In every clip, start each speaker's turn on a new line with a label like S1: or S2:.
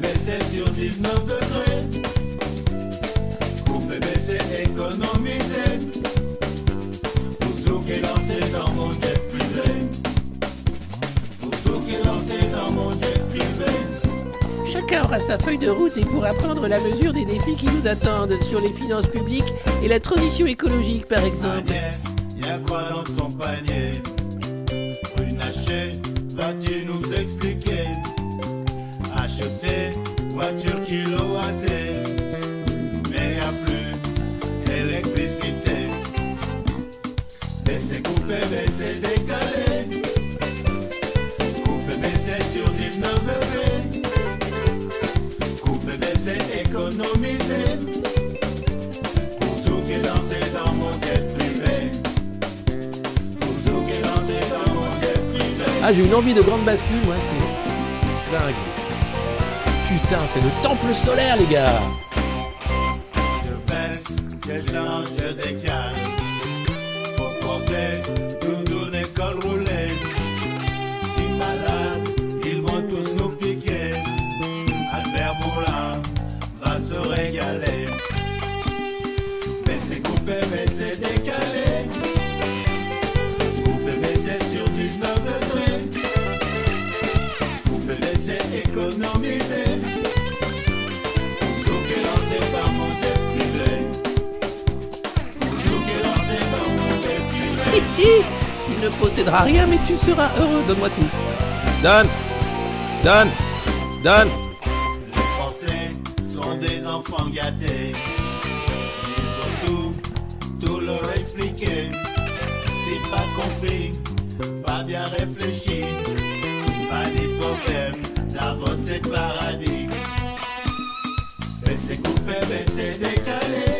S1: Mais c'est sur 19 degrés. Coupé, mais c'est économisé. Pour tout qui est lancé dans mon jet privé. Pour tout qui est lancé dans mon jet privé.
S2: Chacun aura sa feuille de route et pourra prendre la mesure des défis qui nous attendent sur les finances publiques et la transition écologique, par exemple.
S1: Agnès, y a quoi dans ton panier? Runacher, vas-tu nous expliquer? Acheter voiture kilowattée, mais y a plus d'électricité. Baisser, couper, baisser, décaler. Couper, baisser sur 19 degrés. Couper, baisser, économiser. Pour tout qui lancé dans mon jet privé. Pour tout qui lancé dans mon jet privé.
S3: Ah, j'ai une envie de grande bascule, moi, c'est dingue. C'est le temple solaire, les gars.
S2: Posséderas rien, mais tu seras heureux. Donne-moi tout.
S3: Donne Donne Donne
S1: Les Français sont des enfants gâtés. Il faut tout, tout leur expliquer. Si pas compris, pas bien réfléchi, pas de problème, d'avance c'est paradis. Baisser, couper, baisser, décaler.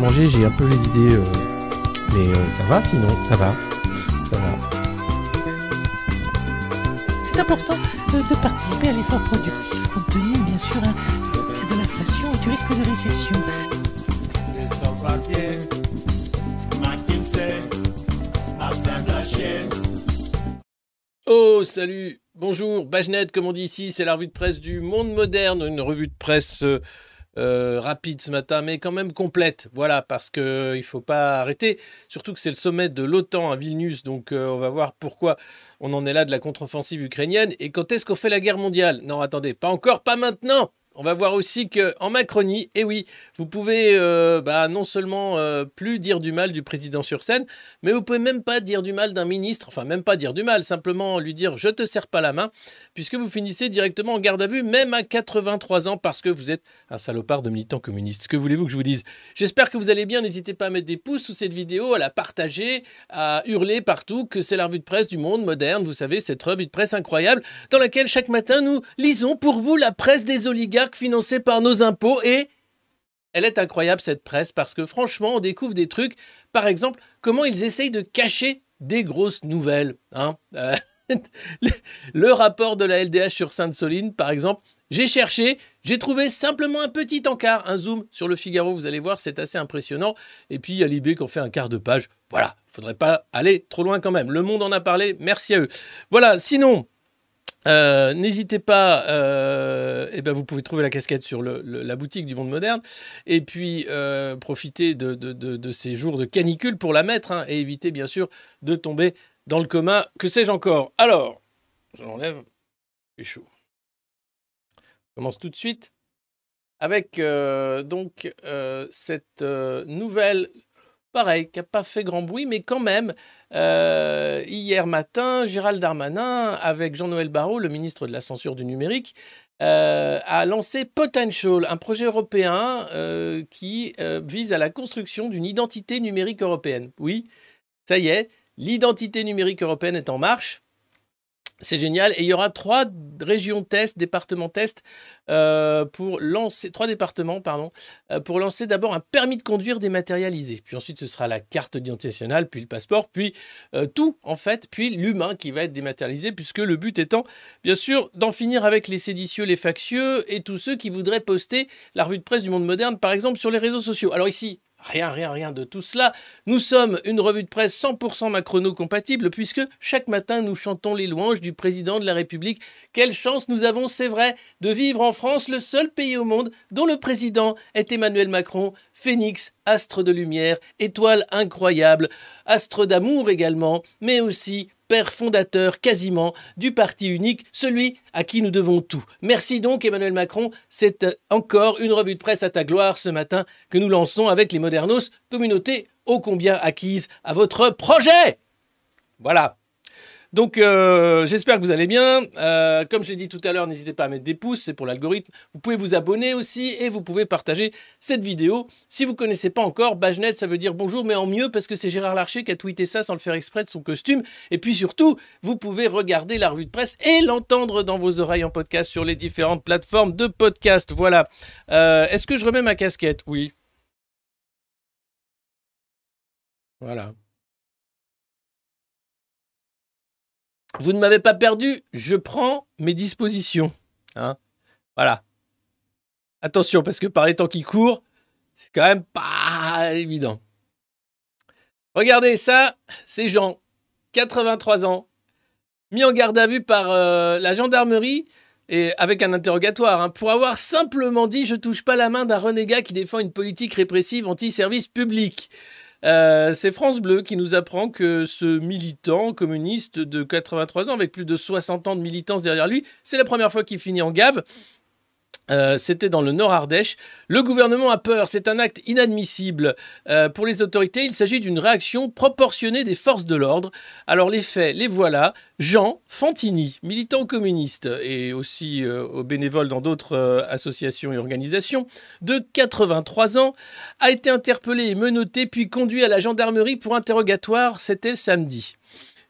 S3: 15 jours que j'ai un peu les idées. euh, Mais euh, ça va sinon, ça va. Ça va.
S4: C'est important euh, de participer à l'effort productif compte tenu, bien sûr, hein, de l'inflation et du risque de récession.
S3: Oh, salut Bonjour, Bajnet, comme on dit ici, c'est la revue de presse du Monde Moderne, une revue de presse euh, euh, rapide ce matin, mais quand même complète. Voilà, parce qu'il ne faut pas arrêter, surtout que c'est le sommet de l'OTAN à Vilnius, donc euh, on va voir pourquoi on en est là de la contre-offensive ukrainienne et quand est-ce qu'on fait la guerre mondiale? Non, attendez, pas encore, pas maintenant on va voir aussi que en Macronie, et oui, vous pouvez euh, bah, non seulement euh, plus dire du mal du président sur scène, mais vous pouvez même pas dire du mal d'un ministre, enfin même pas dire du mal, simplement lui dire je te serre pas la main, puisque vous finissez directement en garde à vue, même à 83 ans, parce que vous êtes un salopard de militant communiste. Que voulez-vous que je vous dise? J'espère que vous allez bien. N'hésitez pas à mettre des pouces sous cette vidéo, à la partager, à hurler partout que c'est la revue de presse du monde moderne. Vous savez, cette revue de presse incroyable dans laquelle chaque matin nous lisons pour vous la presse des oligarques financée par nos impôts et elle est incroyable cette presse parce que franchement, on découvre des trucs. Par exemple, comment ils essayent de cacher des grosses nouvelles. Hein Euh, le, rapport de la LDH sur Sainte-Soline, par exemple, j'ai cherché, j'ai trouvé simplement un petit encart, un zoom sur le Figaro, vous allez voir, c'est assez impressionnant. Et puis il y a Libé qui en fait un quart de page. Voilà, il faudrait pas aller trop loin quand même. Le Monde en a parlé, merci à eux. Voilà, sinon, euh, N'hésitez pas, euh, eh ben vous pouvez trouver la casquette sur la boutique du Monde Moderne et puis euh, profiter de, ces jours de canicule pour la mettre hein, et éviter bien sûr de tomber dans le coma. Que sais-je encore? Alors, j'enlève, c'est chaud. Je commence tout de suite avec euh, donc cette nouvelle, pareil, qui n'a pas fait grand bruit, mais quand même, euh, hier matin, Gérald Darmanin, avec Jean-Noël Barrot, le ministre de la censure du numérique, euh, a lancé Potential, un projet européen euh, qui vise à la construction d'une identité numérique européenne. Oui, ça y est, l'identité numérique européenne est en marche. C'est génial. Et il y aura trois régions test, départements test, euh, pour lancer, trois départements, pardon, euh, pour lancer d'abord un permis de conduire dématérialisé. Puis ensuite, ce sera la carte d'identité nationale, puis le passeport, puis euh, tout, en fait, puis l'humain qui va être dématérialisé, puisque le but étant, bien sûr, d'en finir avec les séditieux, les factieux et tous ceux qui voudraient poster la revue de presse du monde moderne, par exemple, sur les réseaux sociaux. Alors ici, Rien, rien, rien de tout cela. Nous sommes une revue de presse 100% macrono-compatible puisque chaque matin nous chantons les louanges du président de la République. Quelle chance nous avons, c'est vrai, de vivre en France, le seul pays au monde dont le président est Emmanuel Macron, phénix, astre de lumière, étoile incroyable, astre d'amour également, mais aussi père fondateur quasiment du parti unique, celui à qui nous devons tout. Merci donc Emmanuel Macron, c'est euh, encore une revue de presse à ta gloire ce matin que nous lançons avec les Modernos, communauté ô combien acquise à votre projet. Voilà. Donc euh, j'espère que vous allez bien. Euh, comme je l'ai dit tout à l'heure, n'hésitez pas à mettre des pouces, c'est pour l'algorithme. Vous pouvez vous abonner aussi et vous pouvez partager cette vidéo. Si vous ne connaissez pas encore, Bajnet, ça veut dire bonjour, mais en mieux parce que c'est Gérard Larcher qui a tweeté ça sans le faire exprès de son costume. Et puis surtout, vous pouvez regarder la revue de presse et l'entendre dans vos oreilles en podcast sur les différentes plateformes de podcast. Voilà. Euh, Est-ce que je remets ma casquette? Oui. Voilà. Vous ne m'avez pas perdu, je prends mes dispositions. Hein voilà. Attention, parce que par les temps qui courent, c'est quand même pas évident. Regardez ça, c'est Jean, 83 ans, mis en garde à vue par euh, la gendarmerie et avec un interrogatoire hein, pour avoir simplement dit je touche pas la main d'un renégat qui défend une politique répressive anti-service public. Euh, c'est France Bleu qui nous apprend que ce militant communiste de 83 ans, avec plus de 60 ans de militance derrière lui, c'est la première fois qu'il finit en gave. Euh, C'était dans le Nord Ardèche. Le gouvernement a peur, c'est un acte inadmissible. Euh, pour les autorités, il s'agit d'une réaction proportionnée des forces de l'ordre. Alors les faits, les voilà. Jean Fantini, militant communiste et aussi euh, au bénévole dans d'autres associations et organisations, de 83 ans, a été interpellé et menotté puis conduit à la gendarmerie pour interrogatoire. C'était samedi.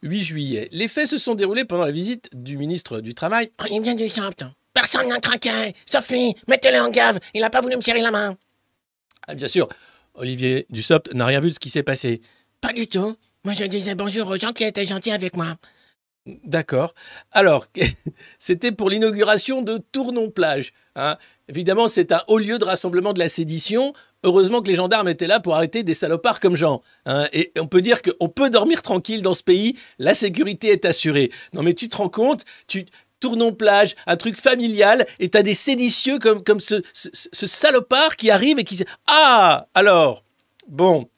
S3: 8 juillet. Les faits se sont déroulés pendant la visite du ministre du Travail
S4: Il vient du. Personne n'a craqué. Sauf lui. Mettez-le en gave. Il n'a pas voulu me serrer la main.
S3: Ah, bien sûr, Olivier Dussopt n'a rien vu de ce qui s'est passé.
S4: Pas du tout. Moi, je disais bonjour aux gens qui étaient gentils avec moi.
S3: D'accord. Alors, c'était pour l'inauguration de Tournon-Plage. hein. Évidemment, c'est un haut lieu de rassemblement de la sédition. Heureusement que les gendarmes étaient là pour arrêter des salopards comme Jean. hein. Et on peut dire qu'on peut dormir tranquille dans ce pays. La sécurité est assurée. Non, mais tu te rends compte tu, Tournon-Plage, un truc familial, et t'as des séditieux comme, comme ce, salopard qui arrive et qui... Ah Alors, bon...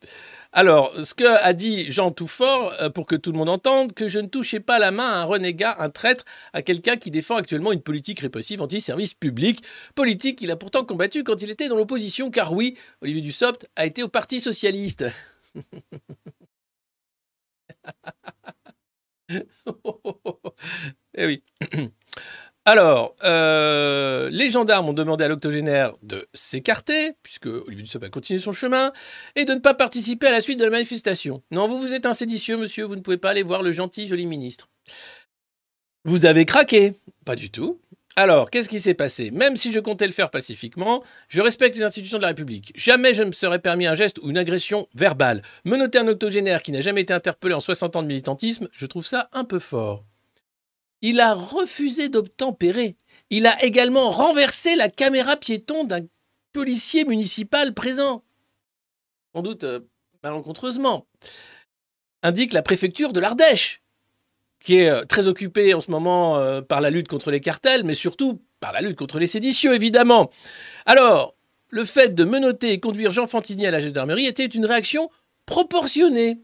S3: Alors, ce que a dit Jean Toufort, euh, pour que tout le monde entende, que je ne touchais pas la main à un renégat, un traître, à quelqu'un qui défend actuellement une politique répressive anti-service public, politique qu'il a pourtant combattue quand il était dans l'opposition, car oui, Olivier Dussopt a été au Parti Socialiste. eh oui. Alors, euh, les gendarmes ont demandé à l'octogénaire de s'écarter, puisque Olivier Dussopt a continué son chemin, et de ne pas participer à la suite de la manifestation. Non, vous, vous êtes un séditieux, monsieur, vous ne pouvez pas aller voir le gentil, joli ministre. Vous avez craqué Pas du tout. Alors, qu'est-ce qui s'est passé? Même si je comptais le faire pacifiquement, je respecte les institutions de la République. Jamais je ne me serais permis un geste ou une agression verbale. Menotter un octogénaire qui n'a jamais été interpellé en 60 ans de militantisme, je trouve ça un peu fort. Il a refusé d'obtempérer. Il a également renversé la caméra piéton d'un policier municipal présent. Sans doute euh, malencontreusement. Indique la préfecture de l'Ardèche, qui est euh, très occupée en ce moment euh, par la lutte contre les cartels, mais surtout par la lutte contre les séditieux, évidemment. Alors, le fait de menotter et conduire Jean Fantini à la gendarmerie était une réaction proportionnée.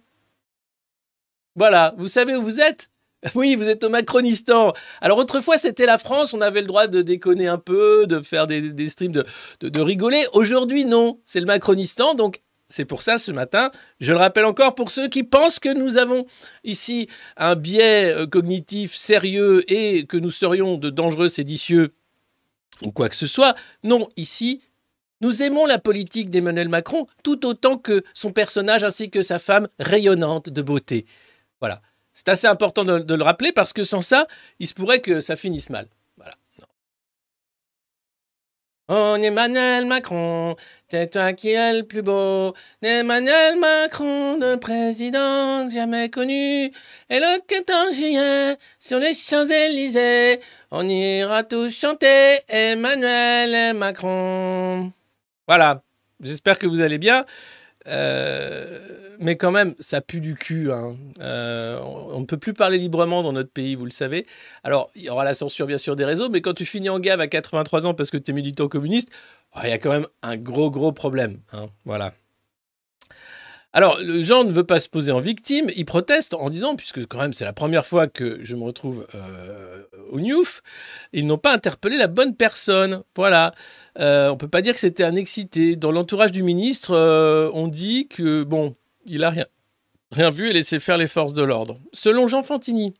S3: Voilà, vous savez où vous êtes? oui, vous êtes au Macronistan. Alors autrefois, c'était la France, on avait le droit de déconner un peu, de faire des, des streams, de, de- de rigoler. Aujourd'hui, non, c'est le Macronistan. Donc c'est pour ça, ce matin, je le rappelle encore pour ceux qui pensent que nous avons ici un biais euh, cognitif sérieux et que nous serions de dangereux séditieux ou quoi que ce soit. Non, ici, nous aimons la politique d'Emmanuel Macron tout autant que son personnage ainsi que sa femme rayonnante de beauté. Voilà. C'est assez important de, le rappeler parce que sans ça, il se pourrait que ça finisse mal. Voilà. Non. Oh, Emmanuel Macron, c'est toi qui es le plus beau. Emmanuel Macron, le président jamais connu. Et le 14 juillet, sur les Champs-Élysées, on ira tous chanter Emmanuel Macron. Voilà. J'espère que vous allez bien. Euh, mais quand même, ça pue du cul. hein. Euh, on ne peut plus parler librement dans notre pays, vous le savez. Alors, il y aura la censure, bien sûr, des réseaux, mais quand tu finis en gave à 83 ans parce que tu es militant communiste, oh, il y a quand même un gros, gros problème. hein. Voilà. Alors, le Jean ne veut pas se poser en victime, il proteste en disant, puisque quand même c'est la première fois que je me retrouve euh, au Newf, ils n'ont pas interpellé la bonne personne. Voilà. Euh, on peut pas dire que c'était un excité. Dans l'entourage du ministre, euh, on dit que, bon, il a rien, rien vu et laissé faire les forces de l'ordre. Selon Jean Fantini,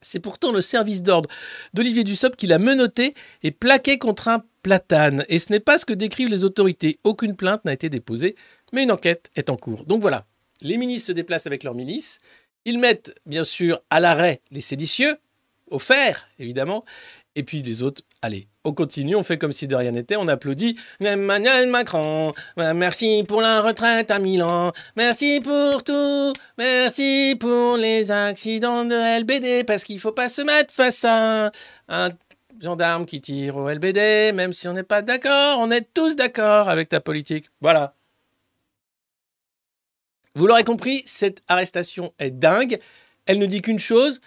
S3: c'est pourtant le service d'ordre d'Olivier Dussopt qui l'a menotté et plaqué contre un platane. Et ce n'est pas ce que décrivent les autorités. Aucune plainte n'a été déposée, mais une enquête est en cours. Donc voilà, les ministres se déplacent avec leurs milices. Ils mettent, bien sûr, à l'arrêt les séditieux, au fer, évidemment. Et puis les autres, allez, on continue, on fait comme si de rien n'était, on applaudit. Emmanuel Macron, merci pour la retraite à Milan, merci pour tout, merci pour les accidents de LBD, parce qu'il faut pas se mettre face à un gendarme qui tire au LBD, même si on n'est pas d'accord, on est tous d'accord avec ta politique. Voilà. Vous l'aurez compris, cette arrestation est dingue. Elle ne dit qu'une chose,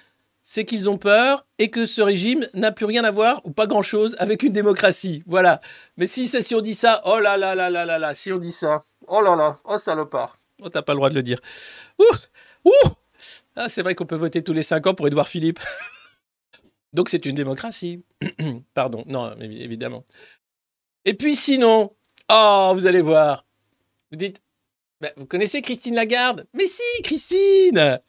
S3: c'est qu'ils ont peur et que ce régime n'a plus rien à voir ou pas grand-chose avec une démocratie. Voilà. Mais si, si on dit ça, oh là là là là là là, si on dit ça, oh là là, oh salopard. Oh, t'as pas le droit de le dire. Ouh, ouh. Ah, c'est vrai qu'on peut voter tous les cinq ans pour Édouard Philippe. Donc c'est une démocratie. Pardon, non, évi- évidemment. Et puis sinon, oh, vous allez voir. Vous dites, bah, vous connaissez Christine Lagarde? Mais si, Christine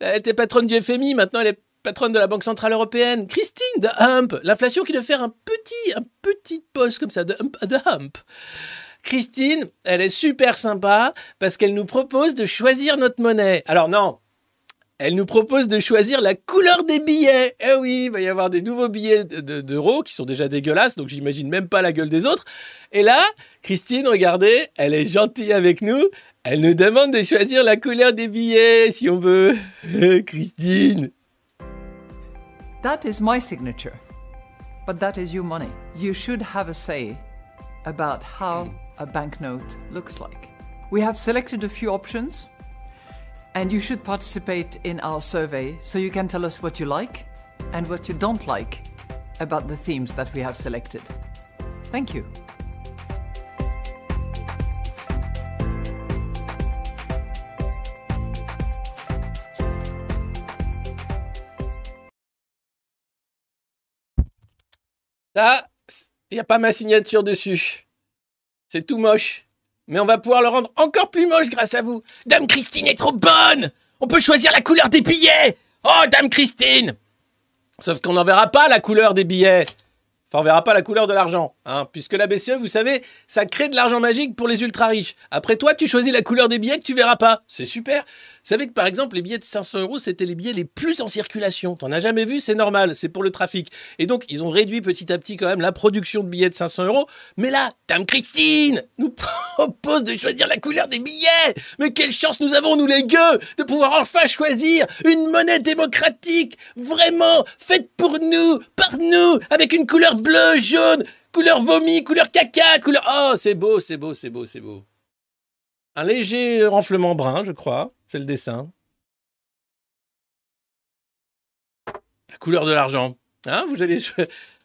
S3: Elle était patronne du FMI, maintenant elle est patronne de la Banque Centrale Européenne. Christine de Hump L'inflation qui doit faire un petit, un petit poste comme ça, de Hump, de Hump. Christine, elle est super sympa parce qu'elle nous propose de choisir notre monnaie. Alors non, elle nous propose de choisir la couleur des billets. Eh oui, il va y avoir des nouveaux billets de- de- d'euros qui sont déjà dégueulasses, donc j'imagine même pas la gueule des autres. Et là, Christine, regardez, elle est gentille avec nous. Elle nous demande de choisir la couleur des billets, si on veut. Christine.
S5: That is my signature, but that is your money. You should have a say about how a banknote looks like. We have selected a few options, and you should participate in our survey so you can tell us what you like and what you don't like about the themes that we have selected. Thank you.
S3: Ça, il n'y a pas ma signature dessus. C'est tout moche. Mais on va pouvoir le rendre encore plus moche grâce à vous. Dame Christine est trop bonne On peut choisir la couleur des billets Oh, Dame Christine Sauf qu'on n'en verra pas la couleur des billets. Enfin, on verra pas la couleur de l'argent, hein, puisque la BCE, vous savez, ça crée de l'argent magique pour les ultra riches. Après toi, tu choisis la couleur des billets que tu verras pas. C'est super. Savez que par exemple, les billets de 500 euros, c'était les billets les plus en circulation. T'en as jamais vu, c'est normal, c'est pour le trafic. Et donc, ils ont réduit petit à petit quand même la production de billets de 500 euros. Mais là, Dame Christine nous propose de choisir la couleur des billets. Mais quelle chance nous avons, nous les gueux, de pouvoir enfin choisir une monnaie démocratique, vraiment faite pour nous, par nous, avec une couleur bleue, jaune, couleur vomi, couleur caca, couleur... Oh, c'est beau, c'est beau, c'est beau, c'est beau. Un léger renflement brun, je crois. C'est le dessin. La couleur de l'argent. Hein, vous allez...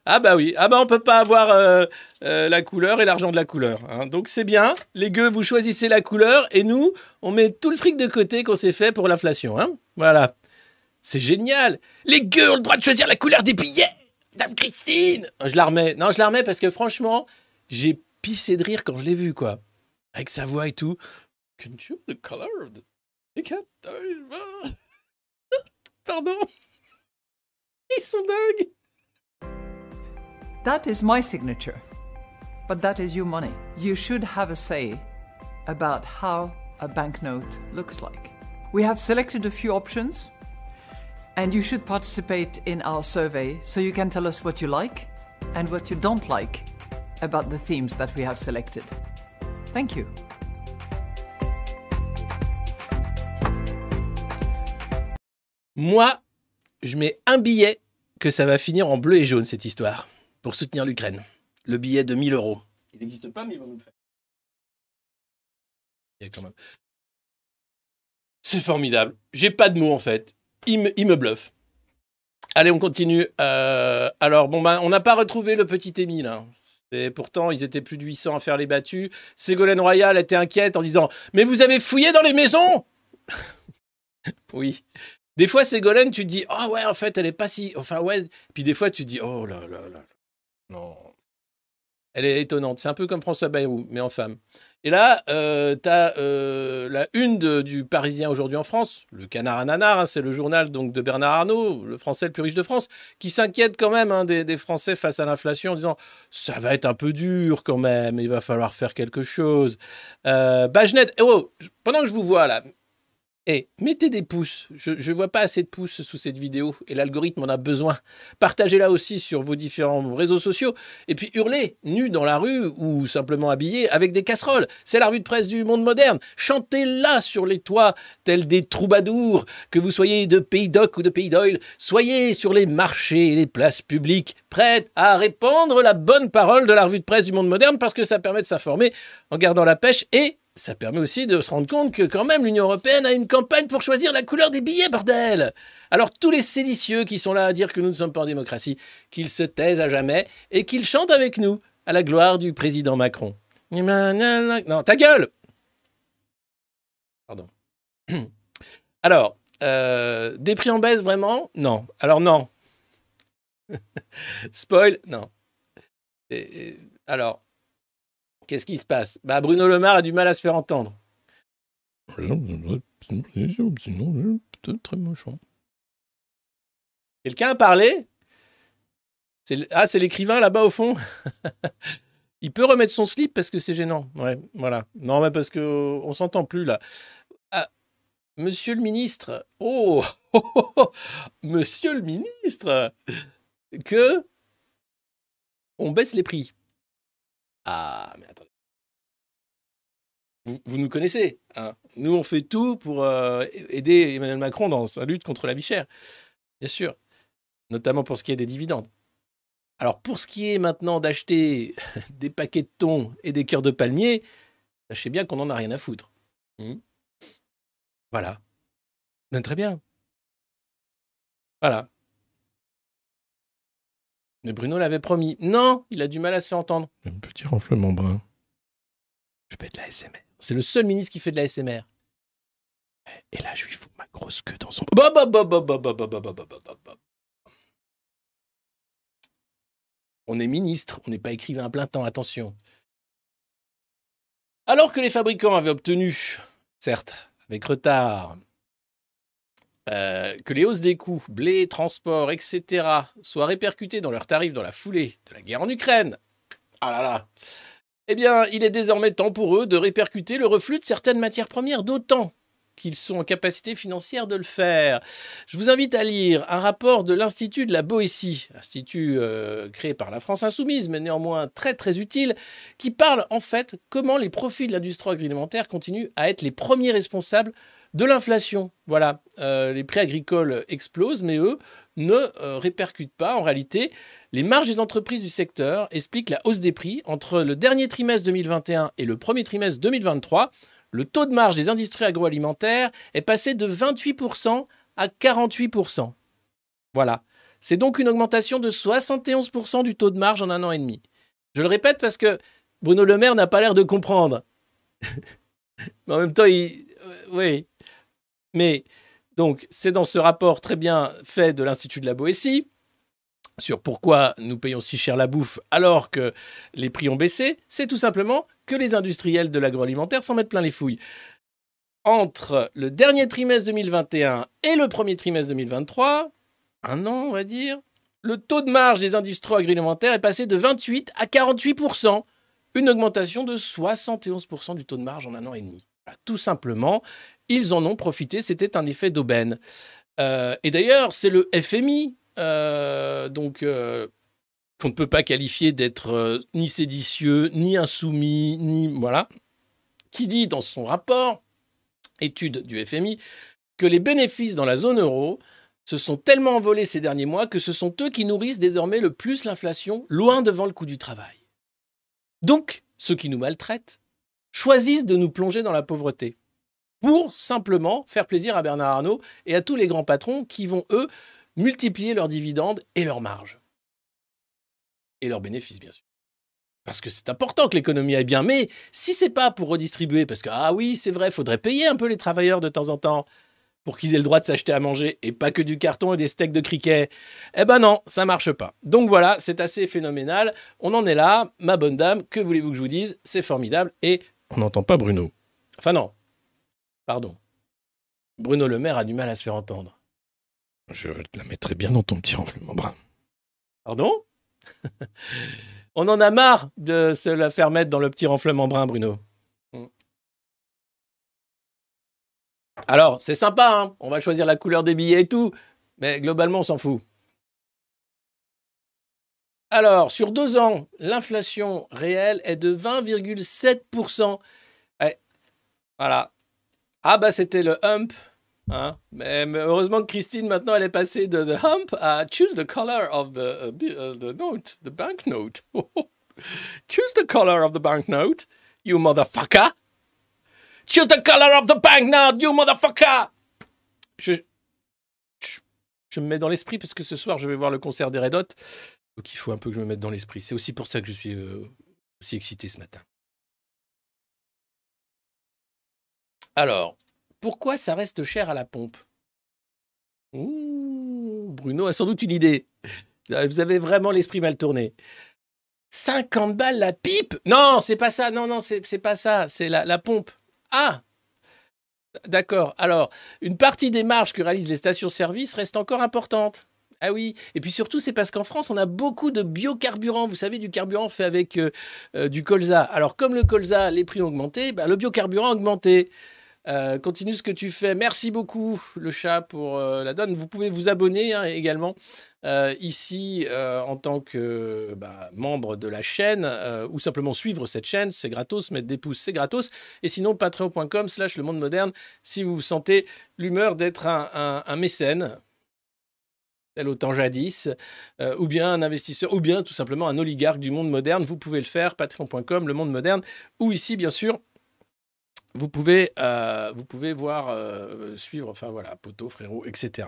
S3: Ah bah oui, ah bah on peut pas avoir euh, euh, la couleur et l'argent de la couleur. hein. Donc c'est bien, les gueux, vous choisissez la couleur et nous, on met tout le fric de côté qu'on s'est fait pour l'inflation. Hein voilà. C'est génial. Les gueux ont le droit de choisir la couleur des billets. Dame Christine Je la remets. Non, je la remets parce que franchement, j'ai pissé de rire quand je l'ai vu, quoi. Avec sa voix et tout. Can you the color of the ticket? Ah. Pardon. Ils sont dingues.
S5: That is my signature, but that is your money. You should have a say about how a banknote looks like. We have selected a few options, and you should participate in our survey so you can tell us what you like and what you don't like about the themes that we have selected. Thank you.
S3: Moi, je mets un billet que ça va finir en bleu et jaune, cette histoire, pour soutenir l'Ukraine. Le billet de 1000 euros. Il n'existe pas, mais ils vont nous le faire. Il y a quand même. C'est formidable. J'ai pas de mots, en fait. Il me, il me bluffe. Allez, on continue. Euh, alors, bon, ben, on n'a pas retrouvé le petit Émile. hein. Et pourtant, ils étaient plus de 800 à faire les battus. Ségolène Royal était inquiète en disant Mais vous avez fouillé dans les maisons Oui. Des fois, Ségolène, tu te dis Ah ouais, en fait, elle est pas si. Enfin, ouais. Puis des fois, tu te dis Oh là là là. Non. Elle est étonnante. C'est un peu comme François Bayrou, mais en femme. Et là, euh, tu as la une du Parisien aujourd'hui en France, le Canard à Nanar, hein, c'est le journal donc de Bernard Arnault, le Français le plus riche de France, qui s'inquiète quand même hein, des, Français face à l'inflation en disant ça va être un peu dur quand même, il va falloir faire quelque chose. Euh, oh, pendant que je vous vois là, eh, mettez des pouces. Je ne vois pas assez de pouces sous cette vidéo et l'algorithme en a besoin. Partagez-la aussi sur vos différents réseaux sociaux. Et puis hurlez, nus dans la rue ou simplement habillés avec des casseroles. C'est la revue de presse du monde moderne. Chantez-la sur les toits, tels des troubadours, que vous soyez de Pays d'Oc ou de Pays d'Oil. Soyez sur les marchés et les places publiques, prêtes à répandre la bonne parole de la revue de presse du monde moderne parce que ça permet de s'informer en gardant la pêche et ça permet aussi de se rendre compte que quand même l'Union européenne a une campagne pour choisir la couleur des billets, bordel Alors tous les séditieux qui sont là à dire que nous ne sommes pas en démocratie, qu'ils se taisent à jamais et qu'ils chantent avec nous à la gloire du président Macron. Non, ta gueule Pardon. Alors, euh, des prix en baisse vraiment? Non. Alors non. Spoil? Non. Alors, qu'est-ce qui se passe? Bah, Bruno Le Maire a du mal à se faire entendre. très méchant. Quelqu'un a parlé? Le- Ah, c'est l'écrivain là-bas au fond? Il peut remettre son slip parce que c'est gênant. Ouais, voilà. Non, mais parce que euh, on s'entend plus là. Ah, monsieur le ministre. Oh, Monsieur le ministre Que on baisse les prix. Ah, mais attendez. Vous, nous connaissez. hein. Nous, on fait tout pour euh, aider Emmanuel Macron dans sa lutte contre la vie chère. Bien sûr. Notamment pour ce qui est des dividendes. Alors, pour ce qui est maintenant d'acheter des paquets de thon et des cœurs de palmier, sachez bien qu'on n'en a rien à foutre. Hmm. voilà. Très bien. Voilà. Mais Bruno l'avait promis. Non, il a du mal à se faire entendre. Un petit renflement brun. Je fais de la SMR. C'est le seul ministre qui fait de la SMR. Et là, je lui fous ma grosse queue dans son. On est ministre, on n'est pas écrivain à plein temps, attention. Alors que les fabricants avaient obtenu, certes, avec retard, euh, que les hausses des coûts, blé, transport, etc., soient répercutées dans leurs tarifs dans la foulée de la guerre en Ukraine. Ah là là Eh bien, il est désormais temps pour eux de répercuter le reflux de certaines matières premières, d'autant qu'ils sont en capacité financière de le faire. Je vous invite à lire un rapport de l'Institut de la Boétie, institut euh, créé par la France Insoumise, mais néanmoins très très utile, qui parle en fait comment les profits de l'industrie agroalimentaire continuent à être les premiers responsables de l'inflation. Voilà, Euh, les prix agricoles explosent, mais eux ne euh, répercutent pas. En réalité, les marges des entreprises du secteur expliquent la hausse des prix entre le dernier trimestre 2021 et le premier trimestre 2023 le taux de marge des industries agroalimentaires est passé de 28% à 48%. Voilà. C'est donc une augmentation de 71% du taux de marge en un an et demi. Je le répète parce que Bruno Le Maire n'a pas l'air de comprendre. Mais en même temps, il... euh, oui. Mais donc, c'est dans ce rapport très bien fait de l'Institut de la Boétie sur pourquoi nous payons si cher la bouffe alors que les prix ont baissé, c'est tout simplement que les industriels de l'agroalimentaire s'en mettent plein les fouilles. Entre le dernier trimestre 2021 et le premier trimestre 2023, un an on va dire, le taux de marge des industries agroalimentaires est passé de 28 à 48%, une augmentation de 71% du taux de marge en un an et demi. Tout simplement, ils en ont profité, c'était un effet d'aubaine. Euh, et d'ailleurs, c'est le FMI euh, donc euh, qu'on ne peut pas qualifier d'être ni séditieux, ni insoumis, ni voilà, qui dit dans son rapport, étude du FMI, que les bénéfices dans la zone euro se sont tellement envolés ces derniers mois que ce sont eux qui nourrissent désormais le plus l'inflation, loin devant le coût du travail. Donc, ceux qui nous maltraitent choisissent de nous plonger dans la pauvreté pour simplement faire plaisir à Bernard Arnault et à tous les grands patrons qui vont, eux, multiplier leurs dividendes et leurs marges. Et leurs bénéfices, bien sûr. Parce que c'est important que l'économie aille bien. Mais si c'est pas pour redistribuer, parce que, ah oui, c'est vrai, faudrait payer un peu les travailleurs de temps en temps pour qu'ils aient le droit de s'acheter à manger et pas que du carton et des steaks de criquet. Eh ben non, ça marche pas. Donc voilà, c'est assez phénoménal. On en est là, ma bonne dame. Que voulez-vous que je vous dise? C'est formidable. Et on n'entend pas Bruno. Enfin non. Pardon. Bruno Le Maire a du mal à se faire entendre. Je te la mettrai bien dans ton petit renflement brun. Pardon? On en a marre de se la faire mettre dans le petit renflement brun, Bruno. Mm. Alors, c'est sympa, hein on va choisir la couleur des billets et tout, mais globalement, on s'en fout. Alors, sur deux ans, l'inflation réelle est de 20,7%. Ouais. Voilà. Ah bah c'était le hump Hein? Mais, heureusement que Christine, maintenant, elle est passée de the hump à choose the color of the, uh, uh, the note, the banknote. choose the color of the banknote, you motherfucker. Choose the color of the banknote, you motherfucker. Je, je, je me mets dans l'esprit parce que ce soir, je vais voir le concert des Red Hot. Donc il faut un peu que je me mette dans l'esprit. C'est aussi pour ça que je suis euh, aussi excité ce matin. Alors, pourquoi ça reste cher à la pompe? Bruno a sans doute une idée. Vous avez vraiment l'esprit mal tourné. 50 balles la pipe? Non, c'est pas ça. Non, non, c'est pas ça. C'est la, pompe. Ah D'accord. Alors, une partie des marges que réalisent les stations-service reste encore importante. Ah oui, et puis surtout, c'est parce qu'en France, on a beaucoup de biocarburants. Vous savez, du carburant fait avec euh, euh, du colza. Alors, comme le colza, les prix ont augmenté, bah, le biocarburant a augmenté. Euh, continue ce que tu fais. Merci beaucoup, le chat, pour euh, la donne. Vous pouvez vous abonner hein, également euh, ici en tant que bah, membre de la chaîne ou simplement suivre cette chaîne. C'est gratos. Mettre des pouces, c'est gratos. Et sinon, patreon.com slash le monde moderne si vous sentez l'humeur d'être un, mécène. Tel autant jadis, ou bien un investisseur, ou bien tout simplement un oligarque du monde moderne. Vous pouvez le faire, patreon.com, le monde moderne, ou ici, bien sûr, vous pouvez, euh, vous pouvez voir, euh, suivre, enfin voilà, poteau, frérot, etc.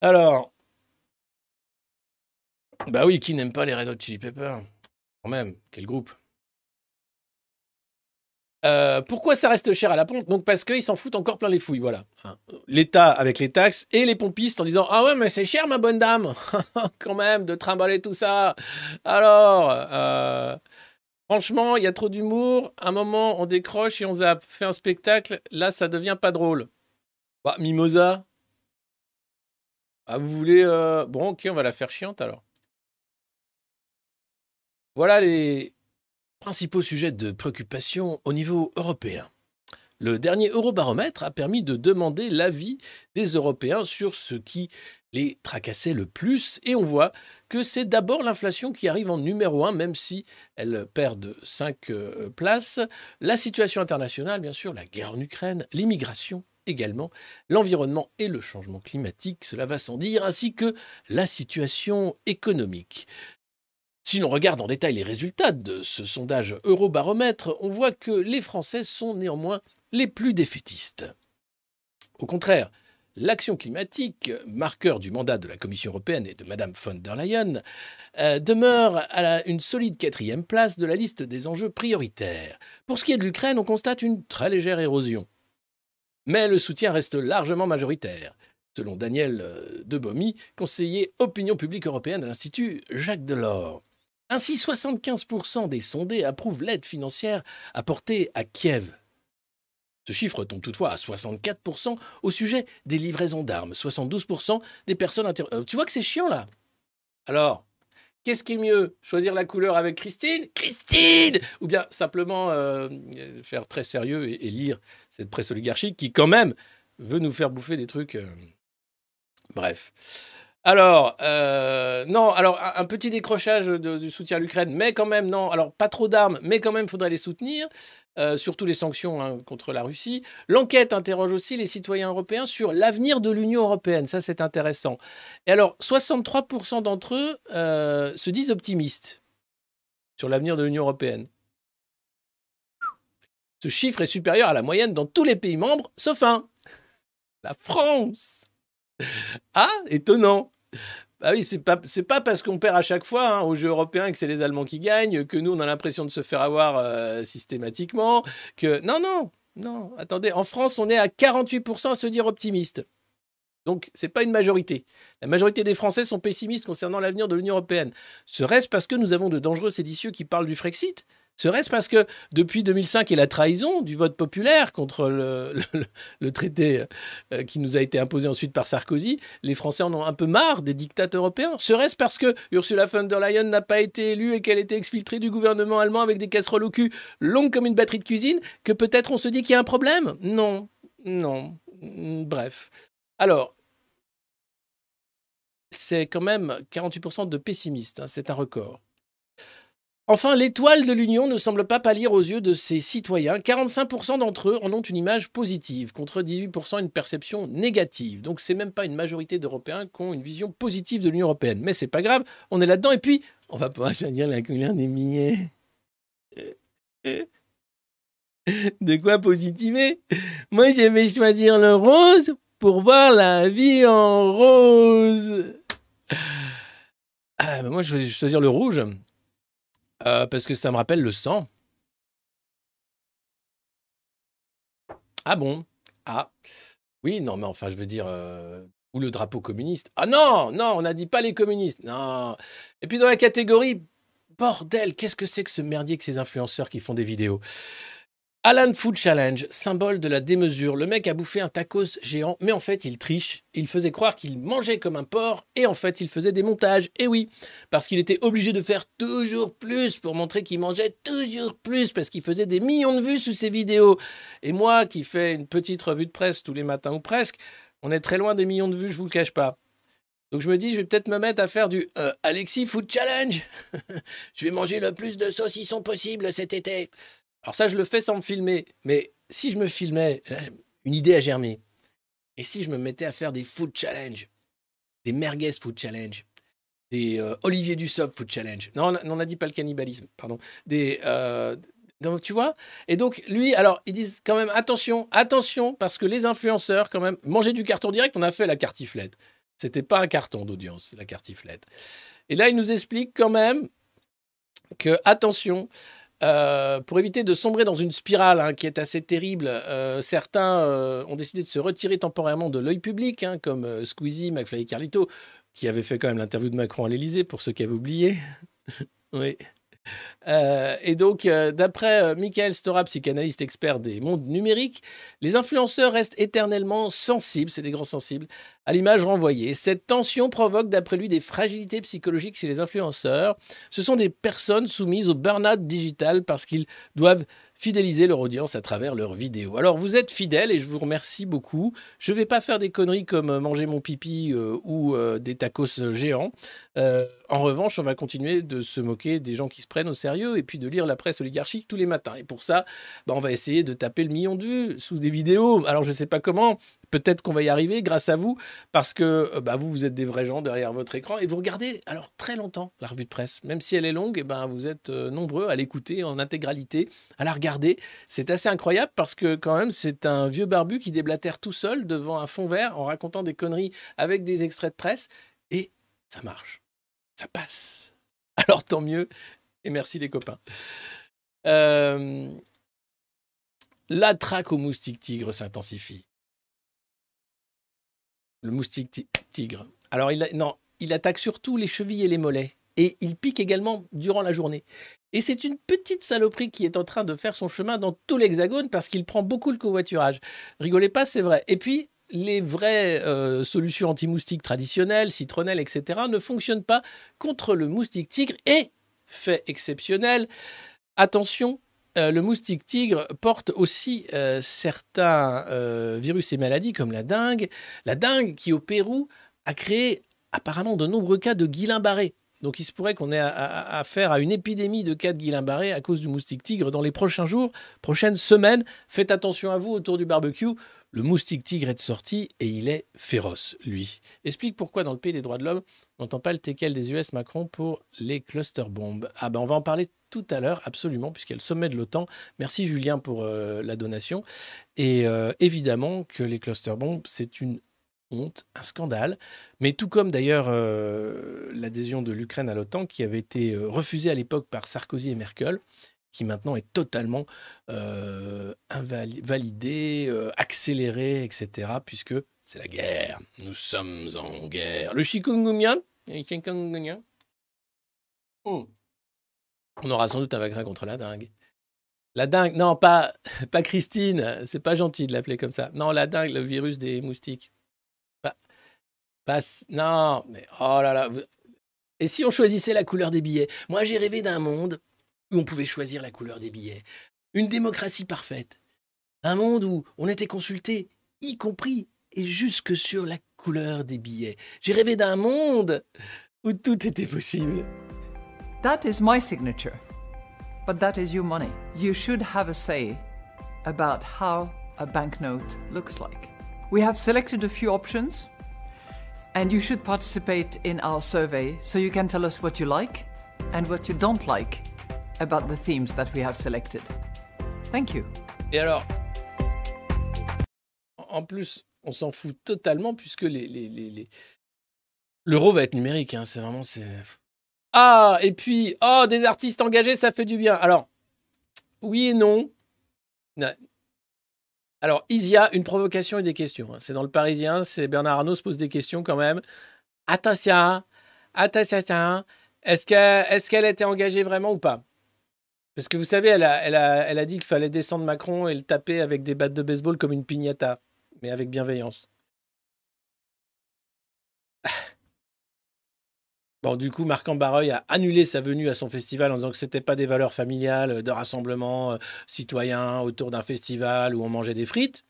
S3: Alors, bah oui, qui n'aime pas les Red Hot Chili Peppers? Quand même, quel groupe? Euh, pourquoi ça reste cher à la pompe? Donc parce qu'ils s'en foutent encore plein les fouilles, voilà. Hein. L'État avec les taxes et les pompistes en disant ah ouais mais c'est cher ma bonne dame, quand même de trimballer tout ça. Alors, franchement il y a trop d'humour. Un moment on décroche et on zappe. Fait un spectacle, là ça devient pas drôle. Bah, Mimosa. Ah, vous voulez. euh, Bon, ok, on va la faire chiante alors. Voilà les principaux sujets de préoccupation au niveau européen. Le dernier Eurobaromètre a permis de demander l'avis des Européens sur ce qui les tracassait le plus, et on voit que c'est d'abord l'inflation qui arrive en numéro un, même si elle perd de 5 places. La situation internationale, bien sûr, la guerre en Ukraine, l'immigration également, l'environnement et le changement climatique, cela va sans dire, ainsi que la situation économique. Si l'on regarde en détail les résultats de ce sondage Eurobaromètre, on voit que les Français sont néanmoins les plus défaitistes. Au contraire, l'action climatique, marqueur du mandat de la Commission européenne et de Mme von der Leyen, euh, demeure à une solide quatrième place de la liste des enjeux prioritaires. Pour ce qui est de l'Ukraine, on constate une très légère érosion. Mais le soutien reste largement majoritaire. Selon Daniel euh, Debomy, conseiller opinion publique européenne à l'Institut Jacques Delors. Ainsi, 75% des sondés approuvent l'aide financière apportée à Kiev. Ce chiffre tombe toutefois à 64% au sujet des livraisons d'armes, 72% des personnes inter... Euh, tu vois que c'est chiant là. Alors, qu'est-ce qui est mieux Choisir la couleur avec Christine? Christine! Ou bien simplement euh, faire très sérieux et, lire cette presse oligarchique qui quand même veut nous faire bouffer des trucs... euh, Bref. Alors, non, alors un, petit décrochage du soutien à l'Ukraine, mais quand même, non, alors pas trop d'armes, mais quand même, il faudrait les soutenir, euh, surtout les sanctions hein, contre la Russie. L'enquête interroge aussi les citoyens européens sur l'avenir de l'Union européenne, ça c'est intéressant. Et alors, 63% d'entre eux euh, se disent optimistes sur l'avenir de l'Union européenne. Ce chiffre est supérieur à la moyenne dans tous les pays membres, sauf un, la France. Ah, étonnant. Bah oui, c'est pas, pas parce qu'on perd à chaque fois hein, aux Jeux européens que c'est les Allemands qui gagnent que nous on a l'impression de se faire avoir euh, systématiquement. Que non, non, non. Attendez, en France on est à 48% à se dire optimiste. Donc c'est pas une majorité. La majorité des Français sont pessimistes concernant l'avenir de l'Union européenne. Serait-ce parce que nous avons de dangereux séditieux qui parlent du Frexit Serait-ce parce que depuis 2005 et la trahison du vote populaire contre le, traité euh, qui nous a été imposé ensuite par Sarkozy, les Français en ont un peu marre des dictats européens? Serait-ce parce que Ursula von der Leyen n'a pas été élue et qu'elle était exfiltrée du gouvernement allemand avec des casseroles au cul longues comme une batterie de cuisine que peut-être on se dit qu'il y a un problème? Non, non. Mm, Bref. Alors, c'est quand même 48% de pessimistes, hein, c'est un record. Enfin, l'étoile de l'Union ne semble pas pâlir aux yeux de ses citoyens. 45% d'entre eux en ont une image positive, contre 18% une perception négative. Donc c'est même pas une majorité d'Européens qui ont une vision positive de l'Union européenne. Mais c'est pas grave, on est là-dedans et puis on va pas choisir la couleur des billets. De quoi positiver? Moi, je vais choisir le rose pour voir la vie en rose. Ah, bah moi, je vais choisir le rouge euh, parce que ça me rappelle le sang. Ah bon? Ah. Oui, non, mais enfin, je veux dire. euh, Ou le drapeau communiste. Ah non, non, on n'a dit pas les communistes. Non. Et puis dans la catégorie. Bordel, qu'est-ce que c'est que ce merdier que ces influenceurs qui font des vidéos? Alan Food Challenge, symbole de la démesure. Le mec a bouffé un tacos géant, mais en fait, il triche. Il faisait croire qu'il mangeait comme un porc, et en fait, il faisait des montages. Et oui, parce qu'il était obligé de faire toujours plus pour montrer qu'il mangeait toujours plus, parce qu'il faisait des millions de vues sous ses vidéos. Et moi, qui fais une petite revue de presse tous les matins ou presque, on est très loin des millions de vues, je vous le cache pas. Donc je me dis, je vais peut-être me mettre à faire du euh, Alexis Food Challenge. je vais manger le plus de saucissons possible cet été. Alors ça, je le fais sans me filmer. Mais si je me filmais, euh, une idée a germé. Et si je me mettais à faire des food challenge, des merguez food challenge, des euh, Olivier Dussopt food challenge. Non, on n'a dit pas le cannibalisme, pardon. Des euh, donc tu vois Et donc lui, alors ils disent quand même attention, attention parce que les influenceurs quand même manger du carton direct, on a fait la cartiflette. C'était pas un carton d'audience, la cartiflette. Et là, il nous explique quand même que attention, euh, pour éviter de sombrer dans une spirale hein, qui est assez terrible, euh, certains euh, ont décidé de se retirer temporairement de l'œil public, hein, comme Squeezie, McFly et Carlito, qui avaient fait quand même l'interview de Macron à l'Élysée, pour ceux qui avaient oublié. oui. Euh, et donc, euh, d'après euh, Michael Stora, psychanalyste expert des mondes numériques, les influenceurs restent éternellement sensibles, c'est des grands sensibles, à l'image renvoyée. Cette tension provoque, d'après lui, des fragilités psychologiques chez les influenceurs. Ce sont des personnes soumises au burn-out digital parce qu'ils doivent fidéliser leur audience à travers leurs vidéos. Alors vous êtes fidèles et je vous remercie beaucoup. Je ne vais pas faire des conneries comme manger mon pipi ou des tacos géants. Euh, en revanche, on va continuer de se moquer des gens qui se prennent au sérieux et puis de lire la presse oligarchique tous les matins. Et pour ça, bah, on va essayer de taper le million de sous des vidéos. Alors je ne sais pas comment, peut-être qu'on va y arriver grâce à vous, parce que euh, bah, vous, vous êtes des vrais gens derrière votre écran et vous regardez alors très longtemps la revue de presse. Même si elle est longue, et ben, vous êtes euh, nombreux à l'écouter en intégralité, à la regarder. C'est assez incroyable parce que quand même, c'est un vieux barbu qui déblatère tout seul devant un fond vert en racontant des conneries avec des extraits de presse et ça marche. Ça passe. Alors tant mieux et merci les copains. Euh, la traque au moustique tigre s'intensifie. Le moustique ti- tigre. Alors, il, il attaque surtout les chevilles et les mollets. Et il pique également durant la journée. Et c'est une petite saloperie qui est en train de faire son chemin dans tout l'hexagone parce qu'il prend beaucoup le covoiturage. Rigolez pas, c'est vrai. Et puis, les vraies euh, solutions anti-moustiques traditionnelles, citronnelles, etc., ne fonctionnent pas contre le moustique tigre. Et, fait exceptionnel, attention, euh, le moustique tigre porte aussi euh, certains virus et maladies comme la dengue. La dengue qui au Pérou a créé apparemment de nombreux cas de Guillain-Barré. Donc il se pourrait qu'on ait affaire à une épidémie de cas de Guillain-Barré à cause du moustique tigre dans les prochains jours, prochaines semaines. Faites attention à vous autour du barbecue. Le moustique tigre est de sortie et il est féroce, lui. Explique pourquoi dans le pays des droits de l'homme, on n'entend pas le teckel des US Macron pour les cluster bombes. Ah ben on va en parler tout à l'heure, absolument, puisqu'il y a le sommet de l'OTAN. Merci Julien pour euh, la donation. Et euh, évidemment que les cluster bombes, c'est une honte, un scandale. Mais tout comme d'ailleurs euh, l'adhésion de l'Ukraine à l'OTAN, qui avait été refusée à l'époque par Sarkozy et Merkel, qui maintenant est totalement euh, validée, euh, accélérée, etc., puisque c'est la guerre. Nous sommes en guerre. Le chikungunya? Hmm. On aura sans doute un vaccin contre la dingue. La dingue, non, pas, pas Christine, c'est pas gentil de l'appeler comme ça. Non, la dingue, le virus des moustiques. Non, mais oh là là. Et si on choisissait la couleur des billets? Moi, j'ai rêvé d'un monde où on pouvait choisir la couleur des billets. Une démocratie parfaite. Un monde où on était consulté, y compris et jusque sur la couleur des billets. J'ai rêvé d'un monde où tout était possible.
S5: That is my signature. But that is your money. You should have a say about how a banknote looks like. We have selected a few options, and you should participate in our survey so you can tell us what you like and what you don't like about the themes that we have selected. Thank you.
S3: Et alors, en plus, on s'en fout totalement puisque les, les, les, les- l'euro va être numérique. hein, c'est vraiment. c'est- Ah, et puis, oh, des artistes engagés, ça fait du bien. Alors, oui et non. Alors, Isia, une provocation et des questions. hein. C'est dans le Parisien, c'est Bernard Arnault se pose des questions quand même. Attention, attention, est-ce qu'elle est qu'elle était engagée vraiment ou pas? Parce que vous savez, elle a, dit qu'il fallait descendre Macron et le taper avec des battes de baseball comme une piñata, mais avec bienveillance. Bon, du coup, Marc Ambareuil a annulé sa venue à son festival en disant que c'était pas des valeurs familiales de rassemblement euh, citoyen autour d'un festival où on mangeait des frites.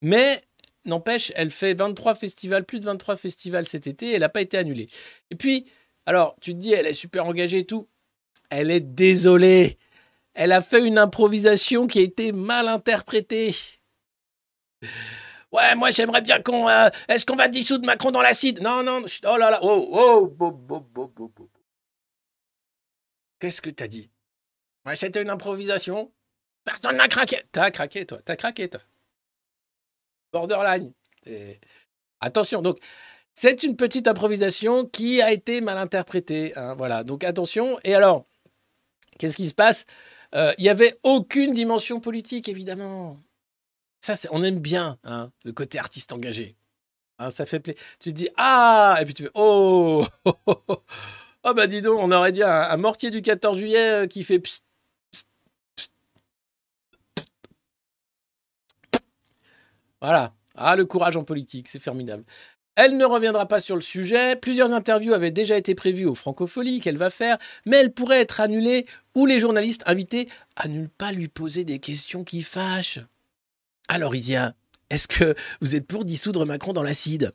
S3: Mais n'empêche, elle fait 23 festivals, plus de 23 festivals cet été, et elle n'a pas été annulée. Et puis, alors, tu te dis, elle est super engagée et tout. Elle est désolée. Elle a fait une improvisation qui a été mal interprétée. Ouais, moi j'aimerais bien qu'on. euh, Est-ce qu'on va dissoudre Macron dans l'acide? Non, non. Oh là là. Oh, oh, bo, bo, bo, bo, bo. Qu'est-ce que t'as dit? C'était une improvisation. Personne n'a craqué. T'as craqué, toi. T'as craqué, toi. Borderline. Attention, donc. C'est une petite improvisation qui a été mal interprétée. hein, voilà, donc attention. Et alors, qu'est-ce qui se passe? Euh, Il n'y avait aucune dimension politique, évidemment. Ça, on aime bien hein, le côté artiste engagé. Hein, ça fait plaisir. Tu te dis ah, et puis tu fais oh, Oh bah dis donc, on aurait dit un, mortier du 14 juillet euh, qui fait. Voilà. Ah, le courage en politique, c'est formidable. Elle ne reviendra pas sur le sujet. Plusieurs interviews avaient déjà été prévues au Francofolie qu'elle va faire, mais elles pourraient être annulées ou les journalistes invités à ne pas lui poser des questions qui fâchent. Alors, Isia, est-ce que vous êtes pour dissoudre Macron dans l'acide?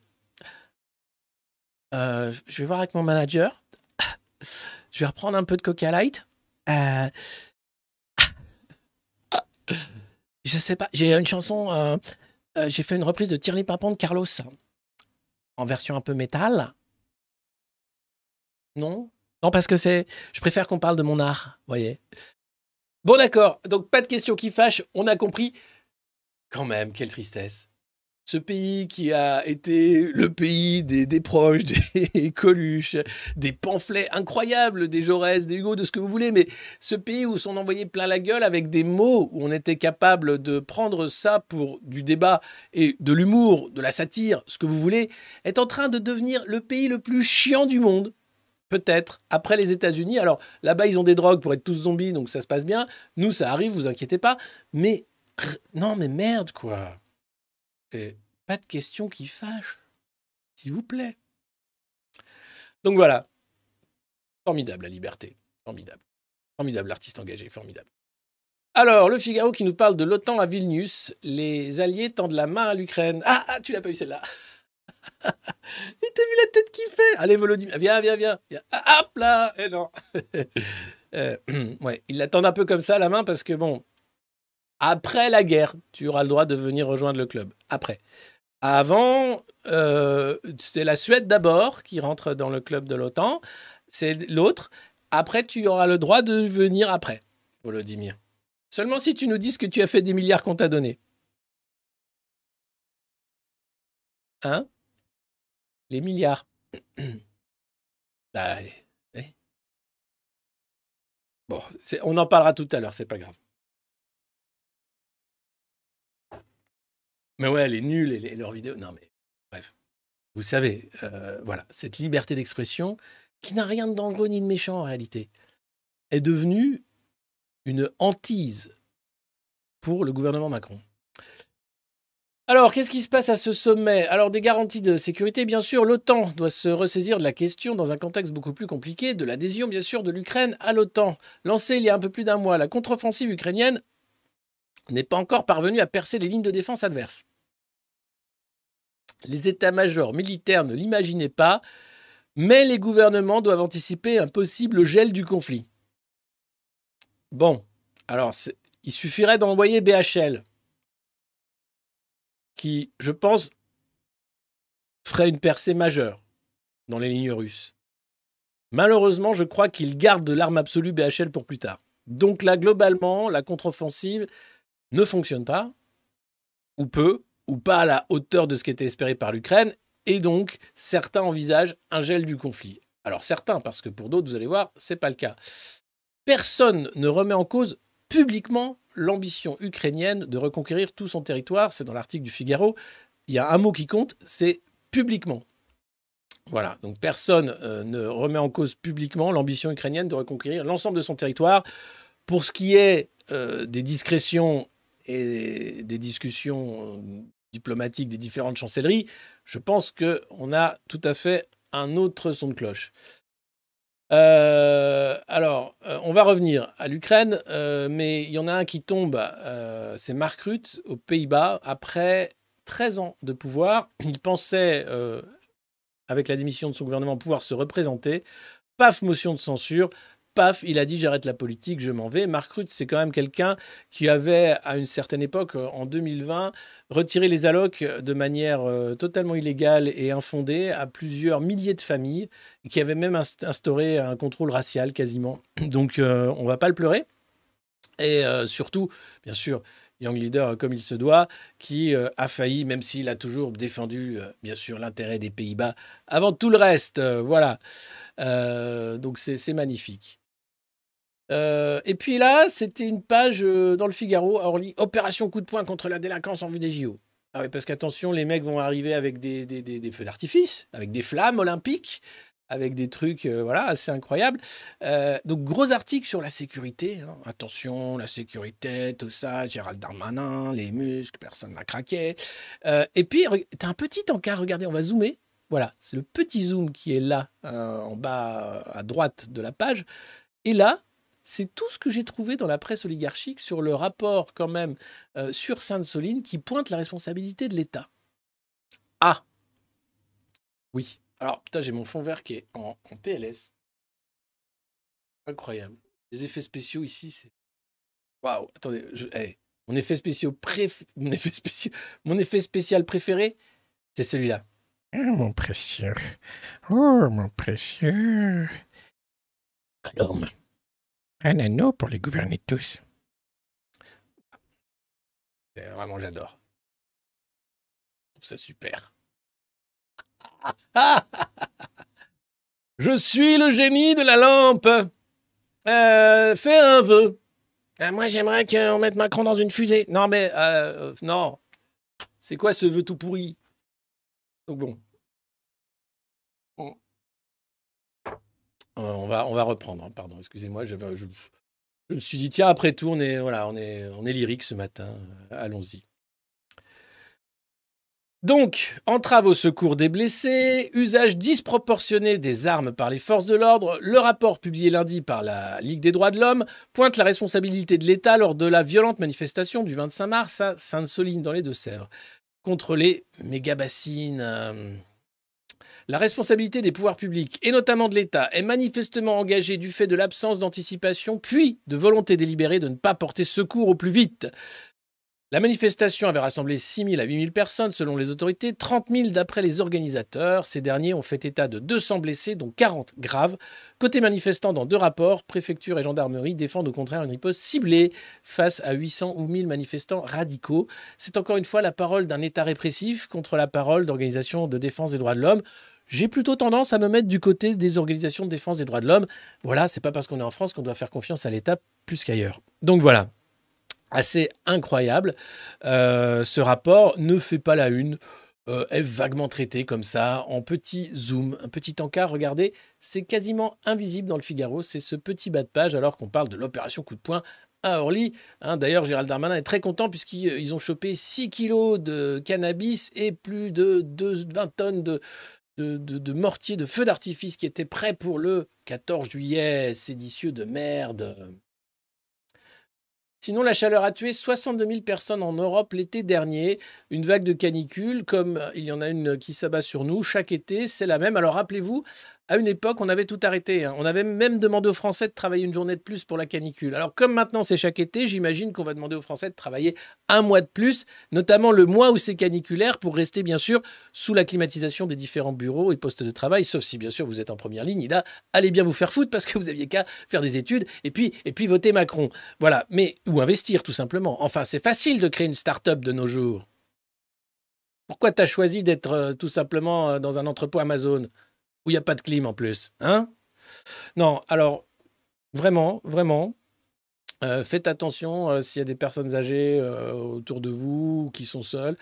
S3: Euh, Je vais voir avec mon manager. Je vais reprendre un peu de Coca Light. Euh, Je sais pas, j'ai une chanson. euh, j'ai fait une reprise de Tirli Pimpon de Carlos en version un peu métal? Non? Non, parce que c'est. Je préfère qu'on parle de mon art, voyez. Bon, d'accord. Donc, pas de questions qui fâchent. On a compris. Quand même, quelle tristesse. Ce pays qui a été le pays des, des proches, des Coluches, des pamphlets incroyables, des Jaurès, des Hugo, de ce que vous voulez, mais ce pays où sont envoyés plein la gueule avec des mots où on était capable de prendre ça pour du débat et de l'humour, de la satire, ce que vous voulez, est en train de devenir le pays le plus chiant du monde. Peut-être, après les États-Unis. Alors là-bas, ils ont des drogues pour être tous zombies, donc ça se passe bien. Nous, ça arrive, vous inquiétez pas. Mais non, mais merde, quoi. C'est pas de questions qui fâchent. S'il vous plaît. Donc voilà. Formidable, la liberté. Formidable. Formidable, l'artiste engagé. Formidable. Alors, le Figaro qui nous parle de l'OTAN à Vilnius. Les Alliés tendent la main à l'Ukraine. Ah, ah, tu l'as pas eu celle-là. T'as vu la tête qu'il fait Allez, Volodymyr, viens, viens, viens. viens. Ah, hop là Eh non. Euh, ouais, ils l'attendent un peu comme ça, la main, parce que bon, après la guerre, tu auras le droit de venir rejoindre le club. Après. Avant, euh, c'est la Suède d'abord qui rentre dans le club de l'OTAN. C'est l'autre. Après, tu auras le droit de venir après, Volodymyr. Seulement si tu nous dis que tu as fait des milliards qu'on t'a donnés. Hein? Les milliards. Bah, eh. Bon, c'est- on en parlera tout à l'heure, c'est pas grave. Mais ouais, elle est nulle, et les- leurs vidéos. Non, mais bref. Vous savez, euh, voilà, cette liberté d'expression, qui n'a rien de dangereux ni de méchant en réalité, est devenue une hantise pour le gouvernement Macron. Alors, qu'est-ce qui se passe à ce sommet? Alors, des garanties de sécurité, bien sûr. L'OTAN doit se ressaisir de la question dans un contexte beaucoup plus compliqué de l'adhésion, bien sûr, de l'Ukraine à l'OTAN. Lancée il y a un peu plus d'un mois, la contre-offensive ukrainienne n'est pas encore parvenue à percer les lignes de défense adverses. Les états-majors militaires ne l'imaginaient pas, mais les gouvernements doivent anticiper un possible gel du conflit. Bon, alors il suffirait d'envoyer BHL, qui, je pense, ferait une percée majeure dans les lignes russes. Malheureusement, je crois qu'ils gardent de l'arme absolue BHL pour plus tard. Donc là, globalement, la contre-offensive ne fonctionne pas, ou peu, ou pas à la hauteur de ce qui était espéré par l'Ukraine, et donc certains envisagent un gel du conflit. Alors certains, parce que pour d'autres, vous allez voir, c'est pas le cas. Personne ne remet en cause publiquement l'ambition ukrainienne de reconquérir tout son territoire. C'est dans l'article du Figaro. Il y a un mot qui compte, c'est publiquement. Voilà, donc personne euh, ne remet en cause publiquement l'ambition ukrainienne de reconquérir l'ensemble de son territoire. Pour ce qui est euh, des discrétions et des discussions euh, diplomatiques des différentes chancelleries, je pense qu'on a tout à fait un autre son de cloche. Euh, alors, euh, on va revenir à l'Ukraine, mais il y en a un qui tombe, c'est Mark Rutte aux Pays-Bas, après 13 ans de pouvoir. Il pensait, avec la démission de son gouvernement, pouvoir se représenter. Paf, motion de censure. Paf, il a dit j'arrête la politique, je m'en vais. Mark Rutte, c'est quand même quelqu'un qui avait, à une certaine époque, euh, en 2020, retiré les allocs de manière euh, totalement illégale et infondée à plusieurs milliers de familles, qui avait même inst- instauré un contrôle racial quasiment. Donc euh, on va pas le pleurer. Et euh, surtout, bien sûr, Young Leader comme il se doit, qui a failli, même s'il a toujours défendu, bien sûr, l'intérêt des Pays-Bas avant tout le reste. voilà. Donc c'est magnifique. Euh, et puis là, c'était une page euh, dans le Figaro, Orly, Opération coup de poing contre la délinquance en vue des JO. Ah oui, parce qu'attention, les mecs vont arriver avec des, des- des- feux d'artifice, avec des flammes olympiques. avec des trucs euh, voilà, assez incroyables. Donc, gros article sur la sécurité. hein. Attention, la sécurité, tout ça, Gérald Darmanin, les muscles, personne n'a craqué. Et puis, tu as un petit encart, regardez, on va zoomer. Voilà, c'est le petit zoom qui est là, en bas à droite de la page. Et là, c'est tout ce que j'ai trouvé dans la presse oligarchique sur le rapport quand même euh, sur Sainte-Soline qui pointe la responsabilité de l'État. Ah Oui. Alors, putain, j'ai mon fond vert qui est en, en PLS. Incroyable. Les effets spéciaux ici, c'est... Waouh Attendez, je... mon, effet spéciaux préf... mon, effet spéciaux... mon effet spécial préféré, c'est celui-là.
S4: Oh, mon précieux. Oh, mon précieux. Colombe. Un anneau pour les gouverner tous.
S3: C'est Vraiment, j'adore. Ça super. Je suis le génie de la lampe. Euh, fais un vœu.
S4: Ah, moi, j'aimerais qu'on mette Macron dans une fusée.
S3: Non, mais euh, non. C'est quoi ce vœu tout pourri? Donc bon. On va, on va reprendre. hein, Pardon, excusez-moi. Je, me suis dit, tiens, après tout, on est, on est, on est lyrique ce matin. Euh, Allons-y. Donc, entrave au secours des blessés, usage disproportionné des armes par les forces de l'ordre, le rapport publié lundi par la Ligue des droits de l'homme pointe la responsabilité de l'État lors de la violente manifestation du 25 mars à Sainte-Soline dans les Deux-Sèvres contre les méga-bassines. La responsabilité des pouvoirs publics, et notamment de l'État, est manifestement engagée du fait de l'absence d'anticipation, puis de volonté délibérée de ne pas porter secours au plus vite. La manifestation avait rassemblé 6 000 à 8 000 personnes selon les autorités, 30 000 d'après les organisateurs. Ces derniers ont fait état de 200 blessés, dont 40 graves. Côté manifestants, dans deux rapports, préfecture et gendarmerie défendent au contraire une riposte ciblée face à 800 ou 1000 manifestants radicaux. C'est encore une fois la parole d'un État répressif contre la parole d'organisations de défense des droits de l'homme. J'ai plutôt tendance à me mettre du côté des organisations de défense des droits de l'homme. Voilà, c'est pas parce qu'on est en France qu'on doit faire confiance à l'État plus qu'ailleurs. Donc voilà, assez incroyable. Euh, ce rapport ne fait pas la une, euh, est vaguement traité comme ça, en petit zoom, un petit encart. Regardez, c'est quasiment invisible dans le Figaro. C'est ce petit bas de page alors qu'on parle de l'opération coup de poing à Orly. Hein, D'ailleurs, Gérald Darmanin est très content puisqu'ils ils ont chopé 6 kilos de cannabis et plus de, de 20 tonnes de, de, de, de mortiers de feux d'artifice qui étaient prêts pour le 14 juillet, séditieux de merde. Sinon, la chaleur a tué 62 000 personnes en Europe l'été dernier. Une vague de canicule, comme il y en a une qui s'abat sur nous chaque été, c'est la même. Alors rappelez-vous, à une époque, on avait tout arrêté. hein. On avait même demandé aux Français de travailler une journée de plus pour la canicule. Alors comme maintenant c'est chaque été, j'imagine qu'on va demander aux Français de travailler un mois de plus, notamment le mois où c'est caniculaire, pour rester bien sûr sous la climatisation des différents bureaux et postes de travail, sauf si bien sûr vous êtes en première ligne. Et là, allez bien vous faire foutre parce que vous aviez qu'à faire des études et puis, et puis voter Macron. Voilà, mais ou investir tout simplement. Enfin, c'est facile de créer une start-up de nos jours. Pourquoi tu as choisi d'être euh, tout simplement euh, dans un entrepôt Amazon? Où il n'y a pas de clim en plus Hein? Non, alors, vraiment, vraiment, euh, faites attention euh, s'il y a des personnes âgées euh, autour de vous ou qui sont seules,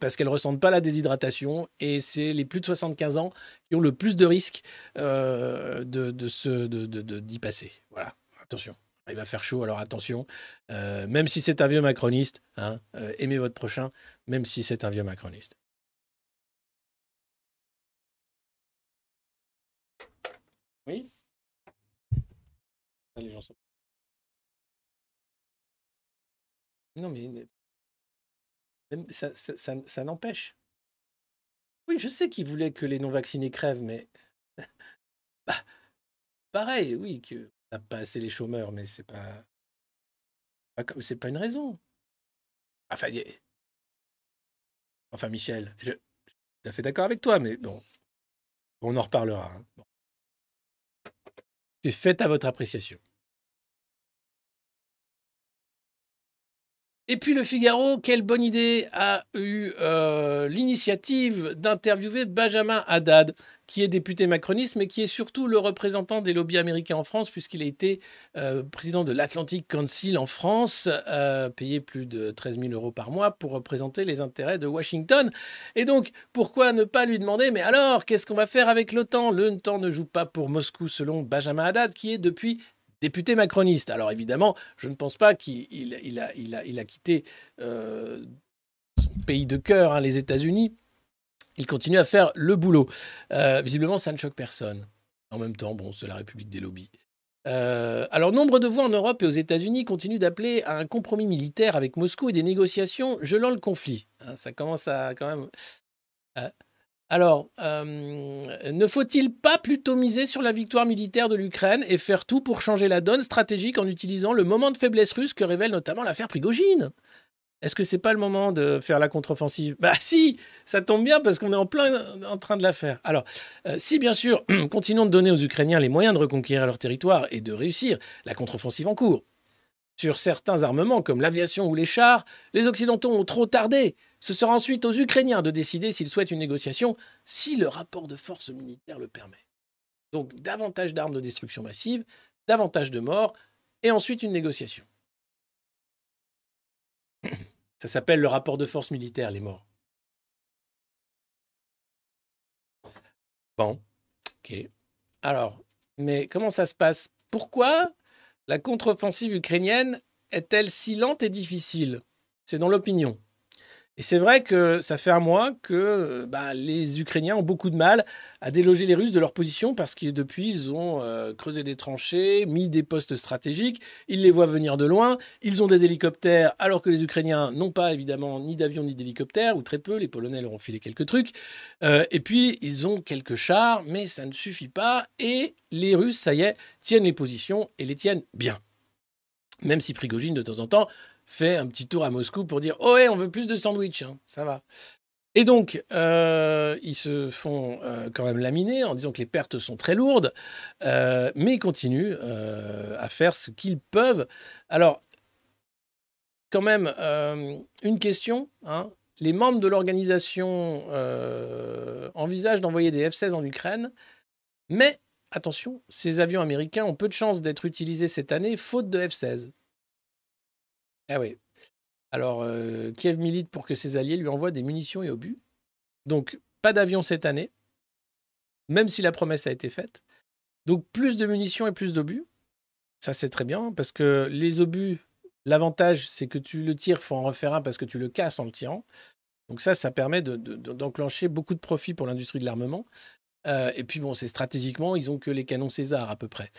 S3: parce qu'elles ne ressentent pas la déshydratation et c'est les plus de 75 ans qui ont le plus de risques de, d'y passer. Voilà, attention. Il va faire chaud, alors attention. Même si c'est un vieux macroniste, hein, aimez votre prochain, même si c'est un vieux macroniste. Oui Ah, Non, mais ça, ça- n'empêche. Oui, je sais qu'ils voulaient que les non-vaccinés crèvent, mais bah, pareil, oui, que n'a pas assez les chômeurs, mais c'est pas, c'est pas une raison. Enfin, enfin, Michel, je, suis tout à fait d'accord avec toi, mais bon, on en reparlera. hein. C'est fait à votre appréciation. Et puis le Figaro, quelle bonne idée, a eu euh, l'initiative d'interviewer Benjamin Haddad, qui est député macroniste, mais qui est surtout le représentant des lobbies américains en France, puisqu'il a été euh, président de l'Atlantic Council en France, euh, payé plus de 13 000 euros par mois pour représenter les intérêts de Washington. Et donc, pourquoi ne pas lui demander, mais alors, qu'est-ce qu'on va faire avec l'OTAN? L'OTAN ne joue pas pour Moscou, selon Benjamin Haddad, qui est depuis député macroniste. Alors évidemment, je ne pense pas qu'il il, il a, il a, il a quitté euh, son pays de cœur, hein, les États-Unis. Il continue à faire le boulot. Euh, visiblement, ça ne choque personne. En même temps, bon, c'est la République des lobbies. Euh, alors, nombre de voix en Europe et aux États-Unis continuent d'appeler à un compromis militaire avec Moscou et des négociations gelant le conflit. Hein, ça commence à quand même. Alors, euh, ne faut-il pas plutôt miser sur la victoire militaire de l'Ukraine et faire tout pour changer la donne stratégique en utilisant le moment de faiblesse russe que révèle notamment l'affaire Prigogine? Est-ce que c'est pas le moment de faire la contre-offensive? Bah si, ça tombe bien parce qu'on est en plein en train de la faire. Alors, euh, si bien sûr, continuons de donner aux Ukrainiens les moyens de reconquérir leur territoire et de réussir la contre-offensive en cours. Sur certains armements comme l'aviation ou les chars, les Occidentaux ont trop tardé. Ce sera ensuite aux Ukrainiens de décider s'ils souhaitent une négociation, si le rapport de force militaire le permet. Donc davantage d'armes de destruction massive, davantage de morts, et ensuite une négociation. Ça s'appelle le rapport de force militaire, les morts. Bon, ok. Alors, mais comment ça se passe? Pourquoi la contre-offensive ukrainienne est-elle si lente et difficile? C'est dans l'opinion. Et c'est vrai que ça fait un mois que bah, les Ukrainiens ont beaucoup de mal à déloger les Russes de leur position parce que depuis, ils ont euh, creusé des tranchées, mis des postes stratégiques, ils les voient venir de loin, ils ont des hélicoptères alors que les Ukrainiens n'ont pas évidemment ni d'avion ni d'hélicoptères, ou très peu, les Polonais leur ont filé quelques trucs. Euh, et puis, ils ont quelques chars, mais ça ne suffit pas. Et les Russes, ça y est, tiennent les positions et les tiennent bien. Même si Prigogine, de temps en temps, fait un petit tour à Moscou pour dire Oh, on veut plus de sandwich, hein, ça va. Et donc, euh, ils se font euh, quand même laminer en disant que les pertes sont très lourdes, euh, mais ils continuent à faire ce qu'ils peuvent. Alors, quand même, une question. hein. Les membres de l'organisation envisagent d'envoyer des F-16 en Ukraine, mais attention, ces avions américains ont peu de chances d'être utilisés cette année, faute de F-16. Ah oui. Alors, euh, Kiev milite pour que ses alliés lui envoient des munitions et obus. Donc, pas d'avion cette année, même si la promesse a été faite. Donc, plus de munitions et plus d'obus. Ça, c'est très bien, parce que les obus, l'avantage, c'est que tu le tires, faut en refaire un parce que tu le casses en le tirant. Donc ça, ça permet de- de- de- d'enclencher beaucoup de profits pour l'industrie de l'armement. Euh, et puis bon, c'est stratégiquement, ils ont que les canons César à peu près.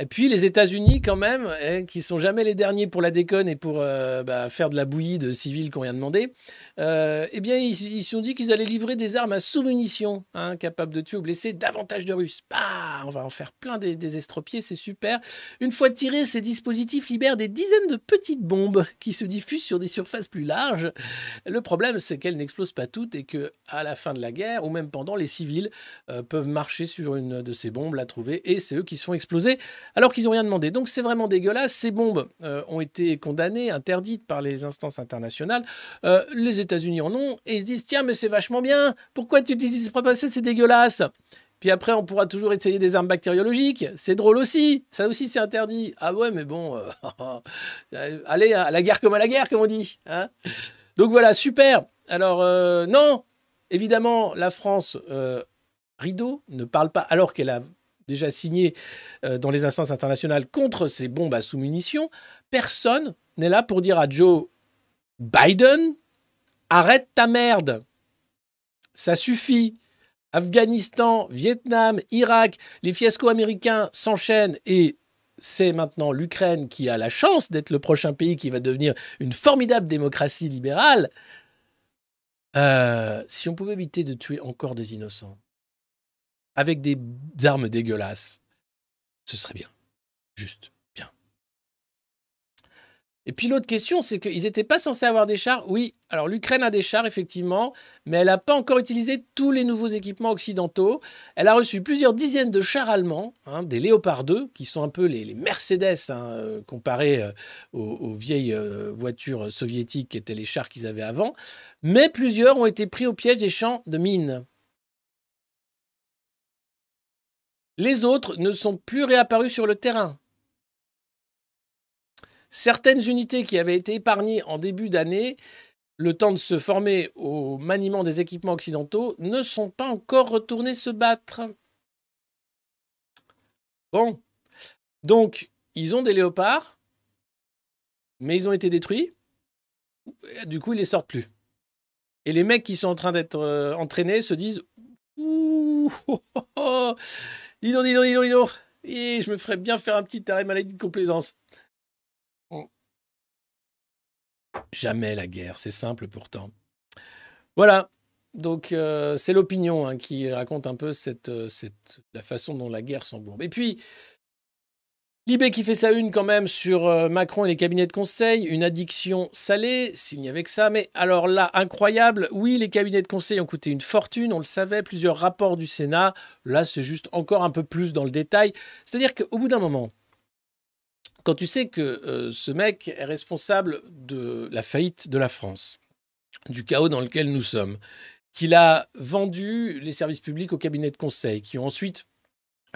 S3: Et puis les États-Unis, quand même, hein, qui sont jamais les derniers pour la déconne et pour euh, bah, faire de la bouillie de civils qu'on vient demander, euh, eh bien, ils se sont dit qu'ils allaient livrer des armes à sous-munitions, hein, capables de tuer ou blesser davantage de Russes. Bah, on va en faire plein des, des estropiés, c'est super. Une fois tirés, ces dispositifs libèrent des dizaines de petites bombes qui se diffusent sur des surfaces plus larges. Le problème, c'est qu'elles n'explosent pas toutes et que, à la fin de la guerre, ou même pendant, les civils euh, peuvent marcher sur une de ces bombes, la trouver, et c'est eux qui se font exploser alors qu'ils n'ont rien demandé. Donc c'est vraiment dégueulasse. Ces bombes euh, ont été condamnées, interdites par les instances internationales. Euh, les États-Unis en ont, et ils se disent tiens, mais c'est vachement bien. Pourquoi tu utilises pas passer C'est dégueulasse. Puis après, on pourra toujours essayer des armes bactériologiques. C'est drôle aussi. Ça aussi, c'est interdit. Ah ouais, mais bon, euh, allez, à la guerre comme à la guerre, comme on dit. hein. Donc voilà, super. Alors, non, évidemment, la France, rideau, ne parle pas, alors qu'elle a déjà signé euh, dans les instances internationales contre ces bombes à sous-munitions. Personne n'est là pour dire à Joe Biden arrête ta merde. Ça suffit. Afghanistan, Vietnam, Irak, les fiascos américains s'enchaînent et c'est maintenant l'Ukraine qui a la chance d'être le prochain pays qui va devenir une formidable démocratie libérale. Euh, si on pouvait éviter de tuer encore des innocents avec des armes dégueulasses, ce serait bien. Juste bien. Et puis l'autre question, c'est qu'ils n'étaient pas censés avoir des chars. Oui, alors l'Ukraine a des chars, effectivement, mais elle n'a pas encore utilisé tous les nouveaux équipements occidentaux. Elle a reçu plusieurs dizaines de chars allemands, hein, des Léopard 2, qui sont un peu les, Mercedes, hein, euh, comparés euh, aux, aux vieilles euh, voitures soviétiques qui étaient les chars qu'ils avaient avant. Mais plusieurs ont été pris au piège des champs de mines. Les autres ne sont plus réapparus sur le terrain. Certaines unités qui avaient été épargnées en début d'année, le temps de se former au maniement des équipements occidentaux, ne sont pas encore retournées se battre. Bon. Donc, ils ont des léopards, mais ils ont été détruits. Du coup, ils les sortent plus. Et les mecs qui sont en train d'être euh, entraînés se disent Ouh, oh, oh, oh, dis donc, dis donc, dis donc, dis donc. Et je me ferais bien faire un petit arrêt maladie de complaisance. Jamais la guerre, c'est simple pourtant. Voilà, donc euh, c'est l'opinion hein, qui raconte un peu cette, euh, cette, la façon dont la guerre s'embourbe. Et puis, Libé qui fait sa une quand même sur euh, Macron et les cabinets de conseil, une addiction salée, s'il n'y avait que ça. Mais alors là, incroyable, oui, les cabinets de conseil ont coûté une fortune, on le savait, plusieurs rapports du Sénat. Là, c'est juste encore un peu plus dans le détail. C'est-à-dire qu'au bout d'un moment, quand tu sais que euh, ce mec est responsable de la faillite de la France, du chaos dans lequel nous sommes, qu'il a vendu les services publics aux cabinets de conseil, qui ont ensuite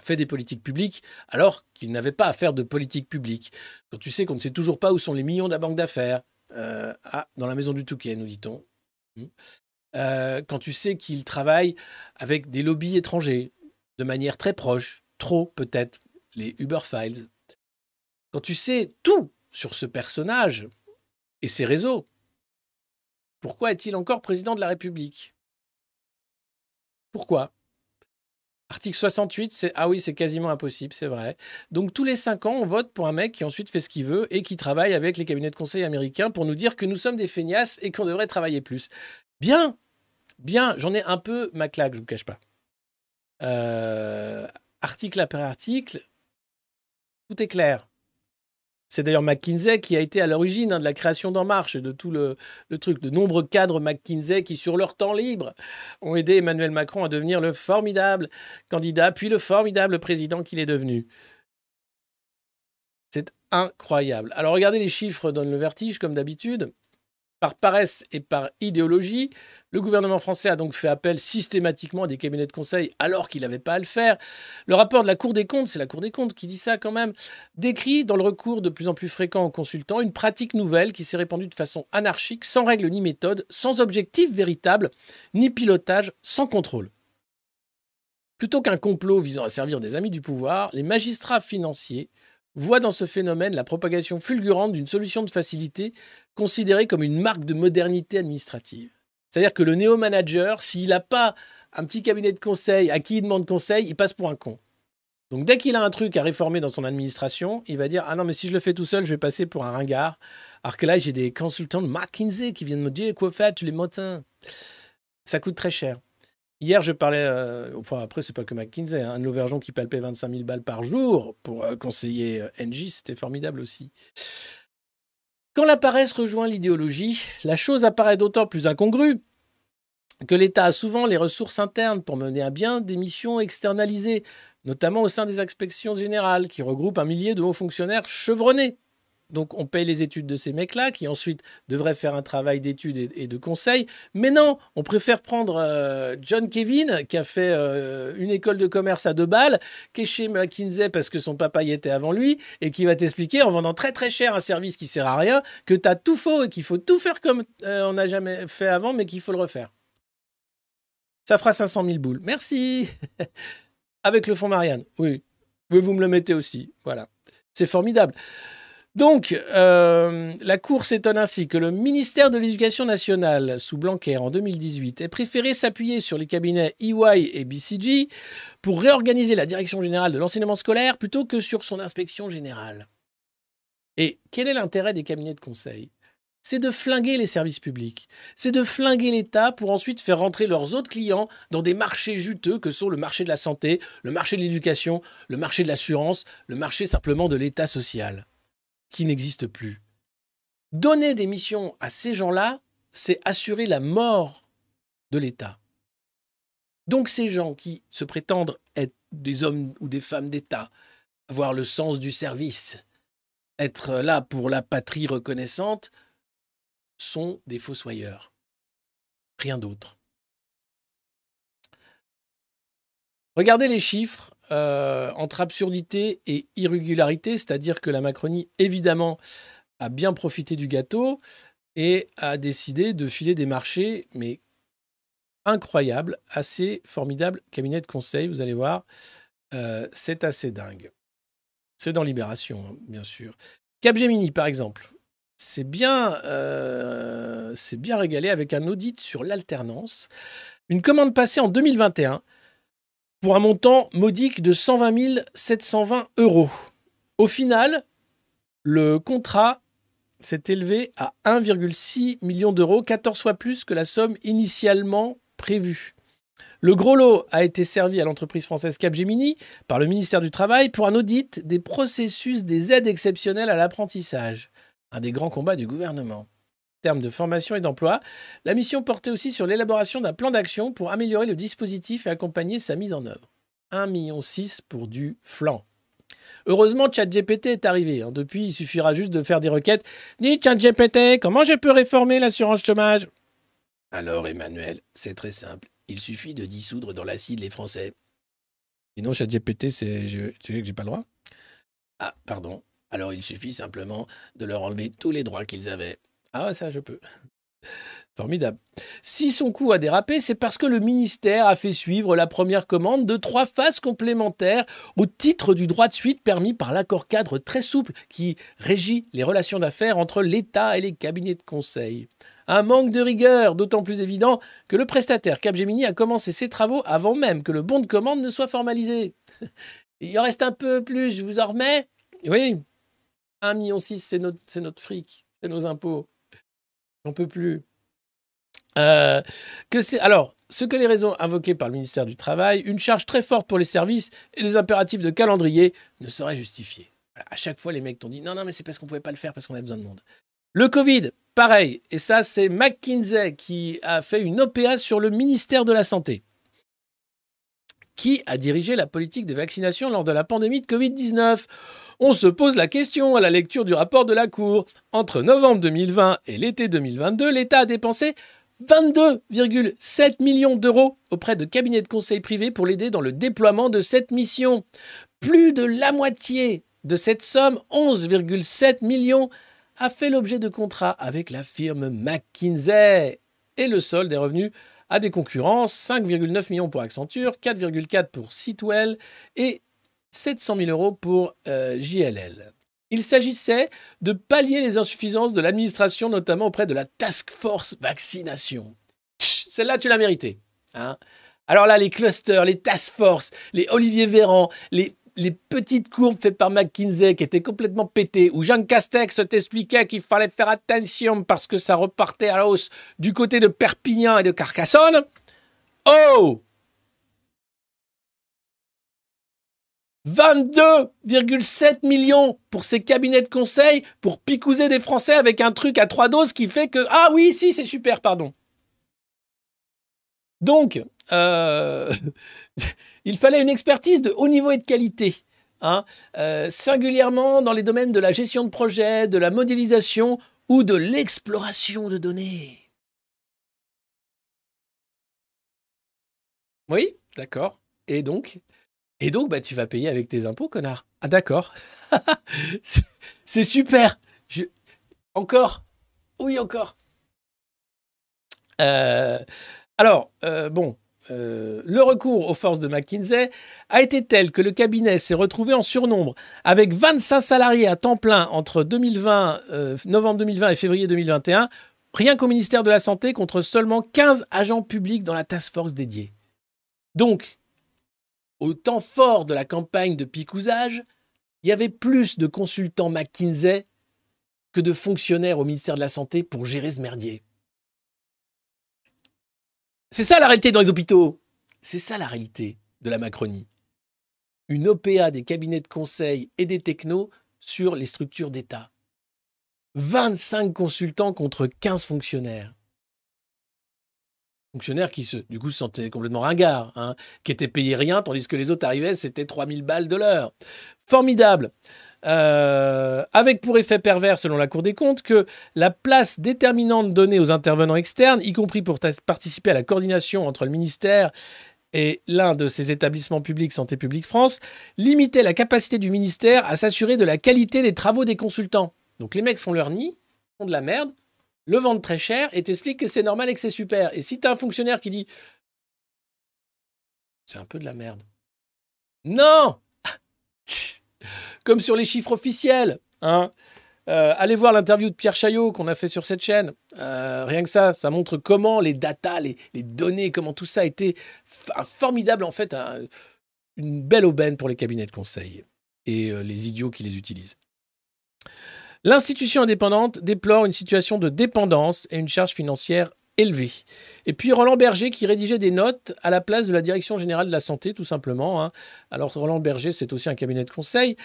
S3: fait des politiques publiques alors qu'il n'avait pas à faire de politique publique. Quand tu sais qu'on ne sait toujours pas où sont les millions de la banque d'affaires, euh, ah, dans la maison du Touquet, nous dit-on. Hmm. Euh, quand tu sais qu'il travaille avec des lobbies étrangers, de manière très proche, trop peut-être, les Uber Files. Quand tu sais tout sur ce personnage et ses réseaux, pourquoi est-il encore président de la République? Pourquoi? Article 68, c'est ah oui, c'est quasiment impossible, c'est vrai. Donc tous les cinq ans, on vote pour un mec qui ensuite fait ce qu'il veut et qui travaille avec les cabinets de conseil américains pour nous dire que nous sommes des feignasses et qu'on devrait travailler plus. Bien, bien, j'en ai un peu ma claque, je vous cache pas. Euh, article après article, tout est clair. C'est d'ailleurs McKinsey qui a été à l'origine hein, de la création d'En Marche et de tout le, le, truc. De nombreux cadres McKinsey qui, sur leur temps libre, ont aidé Emmanuel Macron à devenir le formidable candidat, puis le formidable président qu'il est devenu. C'est incroyable. Alors regardez, les chiffres donnent le vertige, comme d'habitude. Par paresse et par idéologie, le gouvernement français a donc fait appel systématiquement à des cabinets de conseil alors qu'il n'avait pas à le faire. Le rapport de la Cour des comptes, c'est la Cour des comptes qui dit ça quand même, décrit dans le recours de plus en plus fréquent aux consultants une pratique nouvelle qui s'est répandue de façon anarchique, sans règle ni méthode, sans objectif véritable, ni pilotage, sans contrôle. Plutôt qu'un complot visant à servir des amis du pouvoir, les magistrats financiers voit dans ce phénomène la propagation fulgurante d'une solution de facilité considérée comme une marque de modernité administrative. C'est-à-dire que le néo-manager, s'il n'a pas un petit cabinet de conseil à qui il demande conseil, il passe pour un con. Donc dès qu'il a un truc à réformer dans son administration, il va dire Ah non, mais si je le fais tout seul, je vais passer pour un ringard. Alors que là, j'ai des consultants de McKinsey qui viennent me dire Quoi faire tous les matins Ça coûte très cher. Hier, je parlais, euh, enfin après, c'est pas que McKinsey, hein, un auvergeon qui palpait 25 000 balles par jour pour euh, conseiller euh, NJ, c'était formidable aussi. Quand la paresse rejoint l'idéologie, la chose apparaît d'autant plus incongrue que l'État a souvent les ressources internes pour mener à bien des missions externalisées, notamment au sein des inspections générales, qui regroupent un millier de hauts fonctionnaires chevronnés. Donc on paye les études de ces mecs-là, qui ensuite devraient faire un travail d'études et, de conseil. Mais non, on préfère prendre euh, John Kevin, qui a fait euh, une école de commerce à deux balles, qui est chez McKinsey parce que son papa y était avant lui, et qui va t'expliquer en vendant très très cher un service qui sert à rien, que tu as tout faux et qu'il faut tout faire comme euh, on n'a jamais fait avant, mais qu'il faut le refaire. Ça fera 500 000 boules. Merci. Avec le fonds Marianne, oui. Vous me le mettez aussi. Voilà. C'est formidable. Donc, euh, la Cour s'étonne ainsi que le ministère de l'Éducation nationale, sous Blanquer en 2018, ait préféré s'appuyer sur les cabinets EY et BCG pour réorganiser la direction générale de l'enseignement scolaire plutôt que sur son inspection générale. Et quel est l'intérêt des cabinets de conseil? C'est de flinguer les services publics, c'est de flinguer l'État pour ensuite faire rentrer leurs autres clients dans des marchés juteux que sont le marché de la santé, le marché de l'éducation, le marché de l'assurance, le marché simplement de l'État social qui n'existe plus. Donner des missions à ces gens-là, c'est assurer la mort de l'État. Donc ces gens qui se prétendent être des hommes ou des femmes d'État, avoir le sens du service, être là pour la patrie reconnaissante, sont des fossoyeurs. Rien d'autre. Regardez les chiffres euh, entre absurdité et irrégularité, c'est-à-dire que la Macronie, évidemment, a bien profité du gâteau et a décidé de filer des marchés, mais incroyables, assez formidables. Cabinet de conseil, vous allez voir, euh, c'est assez dingue. C'est dans Libération, hein, bien sûr. Capgemini, par exemple, c'est bien, euh, bien régalé avec un audit sur l'alternance. Une commande passée en 2021 pour un montant modique de 120 720 euros. Au final, le contrat s'est élevé à 1,6 million d'euros, 14 fois plus que la somme initialement prévue. Le gros lot a été servi à l'entreprise française Capgemini par le ministère du Travail pour un audit des processus des aides exceptionnelles à l'apprentissage, un des grands combats du gouvernement termes de formation et d'emploi. La mission portait aussi sur l'élaboration d'un plan d'action pour améliorer le dispositif et accompagner sa mise en œuvre. 1,6 million pour du flanc. Heureusement, ChatGPT est arrivé. Hein. Depuis, il suffira juste de faire des requêtes. Dis ChatGPT, comment je peux réformer l'assurance chômage? Alors, Emmanuel, c'est très simple. Il suffit de dissoudre dans l'acide les Français. Sinon, ChatGPT, c'est sais que j'ai pas le droit? Ah, pardon. Alors, il suffit simplement de leur enlever tous les droits qu'ils avaient. Ah, ça, je peux. Formidable. Si son coup a dérapé, c'est parce que le ministère a fait suivre la première commande de trois phases complémentaires au titre du droit de suite permis par l'accord cadre très souple qui régit les relations d'affaires entre l'État et les cabinets de conseil. Un manque de rigueur, d'autant plus évident que le prestataire Capgemini a commencé ses travaux avant même que le bon de commande ne soit formalisé. Il en reste un peu plus, je vous en remets Oui. 1,6 million, c'est notre fric, c'est nos impôts. J'en peux plus. Euh, que c'est alors ce que les raisons invoquées par le ministère du Travail, une charge très forte pour les services et les impératifs de calendrier ne seraient justifiés. À chaque fois, les mecs t'ont dit non, non, mais c'est parce qu'on pouvait pas le faire parce qu'on a besoin de monde. Le Covid, pareil. Et ça, c'est McKinsey qui a fait une OPA sur le ministère de la Santé. Qui a dirigé la politique de vaccination lors de la pandémie de Covid-19 on se pose la question à la lecture du rapport de la Cour. Entre novembre 2020 et l'été 2022, l'État a dépensé 22,7 millions d'euros auprès de cabinets de conseil privés pour l'aider dans le déploiement de cette mission. Plus de la moitié de cette somme, 11,7 millions, a fait l'objet de contrats avec la firme McKinsey. Et le solde est revenu à des concurrents, 5,9 millions pour Accenture, 4,4 pour Sitwell et 700 000 euros pour euh, JLL. Il s'agissait de pallier les insuffisances de l'administration, notamment auprès de la Task Force Vaccination. Celle-là, tu l'as méritée. Hein Alors là, les clusters, les Task Force, les Olivier Véran, les, petites courbes faites par McKinsey qui étaient complètement pétées, où Jean Castex t'expliquait qu'il fallait faire attention parce que ça repartait à la hausse du côté de Perpignan et de Carcassonne. Oh 22,7 millions pour ces cabinets de conseil pour picouser des Français avec un truc à trois doses qui fait que ah oui si c'est super pardon. Donc euh, il fallait une expertise de haut niveau et de qualité. Hein, euh, singulièrement dans les domaines de la gestion de projet, de la modélisation ou de l'exploration de données. Oui, d'accord. Et donc, et donc, bah, tu vas payer avec tes impôts, connard. Ah, d'accord. c'est super. Je... Encore. Oui, encore. Euh, alors, euh, bon, euh, le recours aux forces de McKinsey a été tel que le cabinet s'est retrouvé en surnombre, avec 25 salariés à temps plein entre 2020, novembre 2020 et février 2021, rien qu'au ministère de la Santé, contre seulement 15 agents publics dans la task force dédiée. Donc, au temps fort de la campagne de picousage, il y avait plus de consultants McKinsey que de fonctionnaires au ministère de la Santé pour gérer ce merdier. C'est ça la réalité dans les hôpitaux. C'est ça la réalité de la Macronie. Une OPA des cabinets de conseil et des technos sur les structures d'État. 25 consultants contre 15 fonctionnaires. Fonctionnaires qui, se, du coup, se sentaient complètement ringards, hein, qui étaient payés rien, tandis que les autres arrivaient, c'était 3000 balles de l'heure. Formidable. Euh, avec pour effet pervers, selon la Cour des comptes, que la place déterminante donnée aux intervenants externes, y compris pour participer à la coordination entre le ministère et l'un de ses établissements publics Santé publique France, limitait la capacité du ministère à s'assurer de la qualité des travaux des consultants. Donc les mecs font leur nid, font de la merde, le vendent très cher et t'expliquent que c'est normal et que c'est super. Et si t'as un fonctionnaire qui dit c'est un peu de la merde. Non Comme sur les chiffres officiels. Hein Euh, allez voir l'interview de Pierre Chaillot qu'on a fait sur cette chaîne. Euh, rien que ça, ça montre comment les datas, les, données, comment tout ça a été formidable, en fait, un- une belle aubaine pour les cabinets de conseil et euh, les idiots qui les utilisent. L'institution indépendante déplore une situation de dépendance et une charge financière élevée. Et puis Roland Berger qui rédigeait des notes à la place de la Direction générale de la santé, tout simplement. hein. Alors Roland Berger, c'est aussi un cabinet de conseil.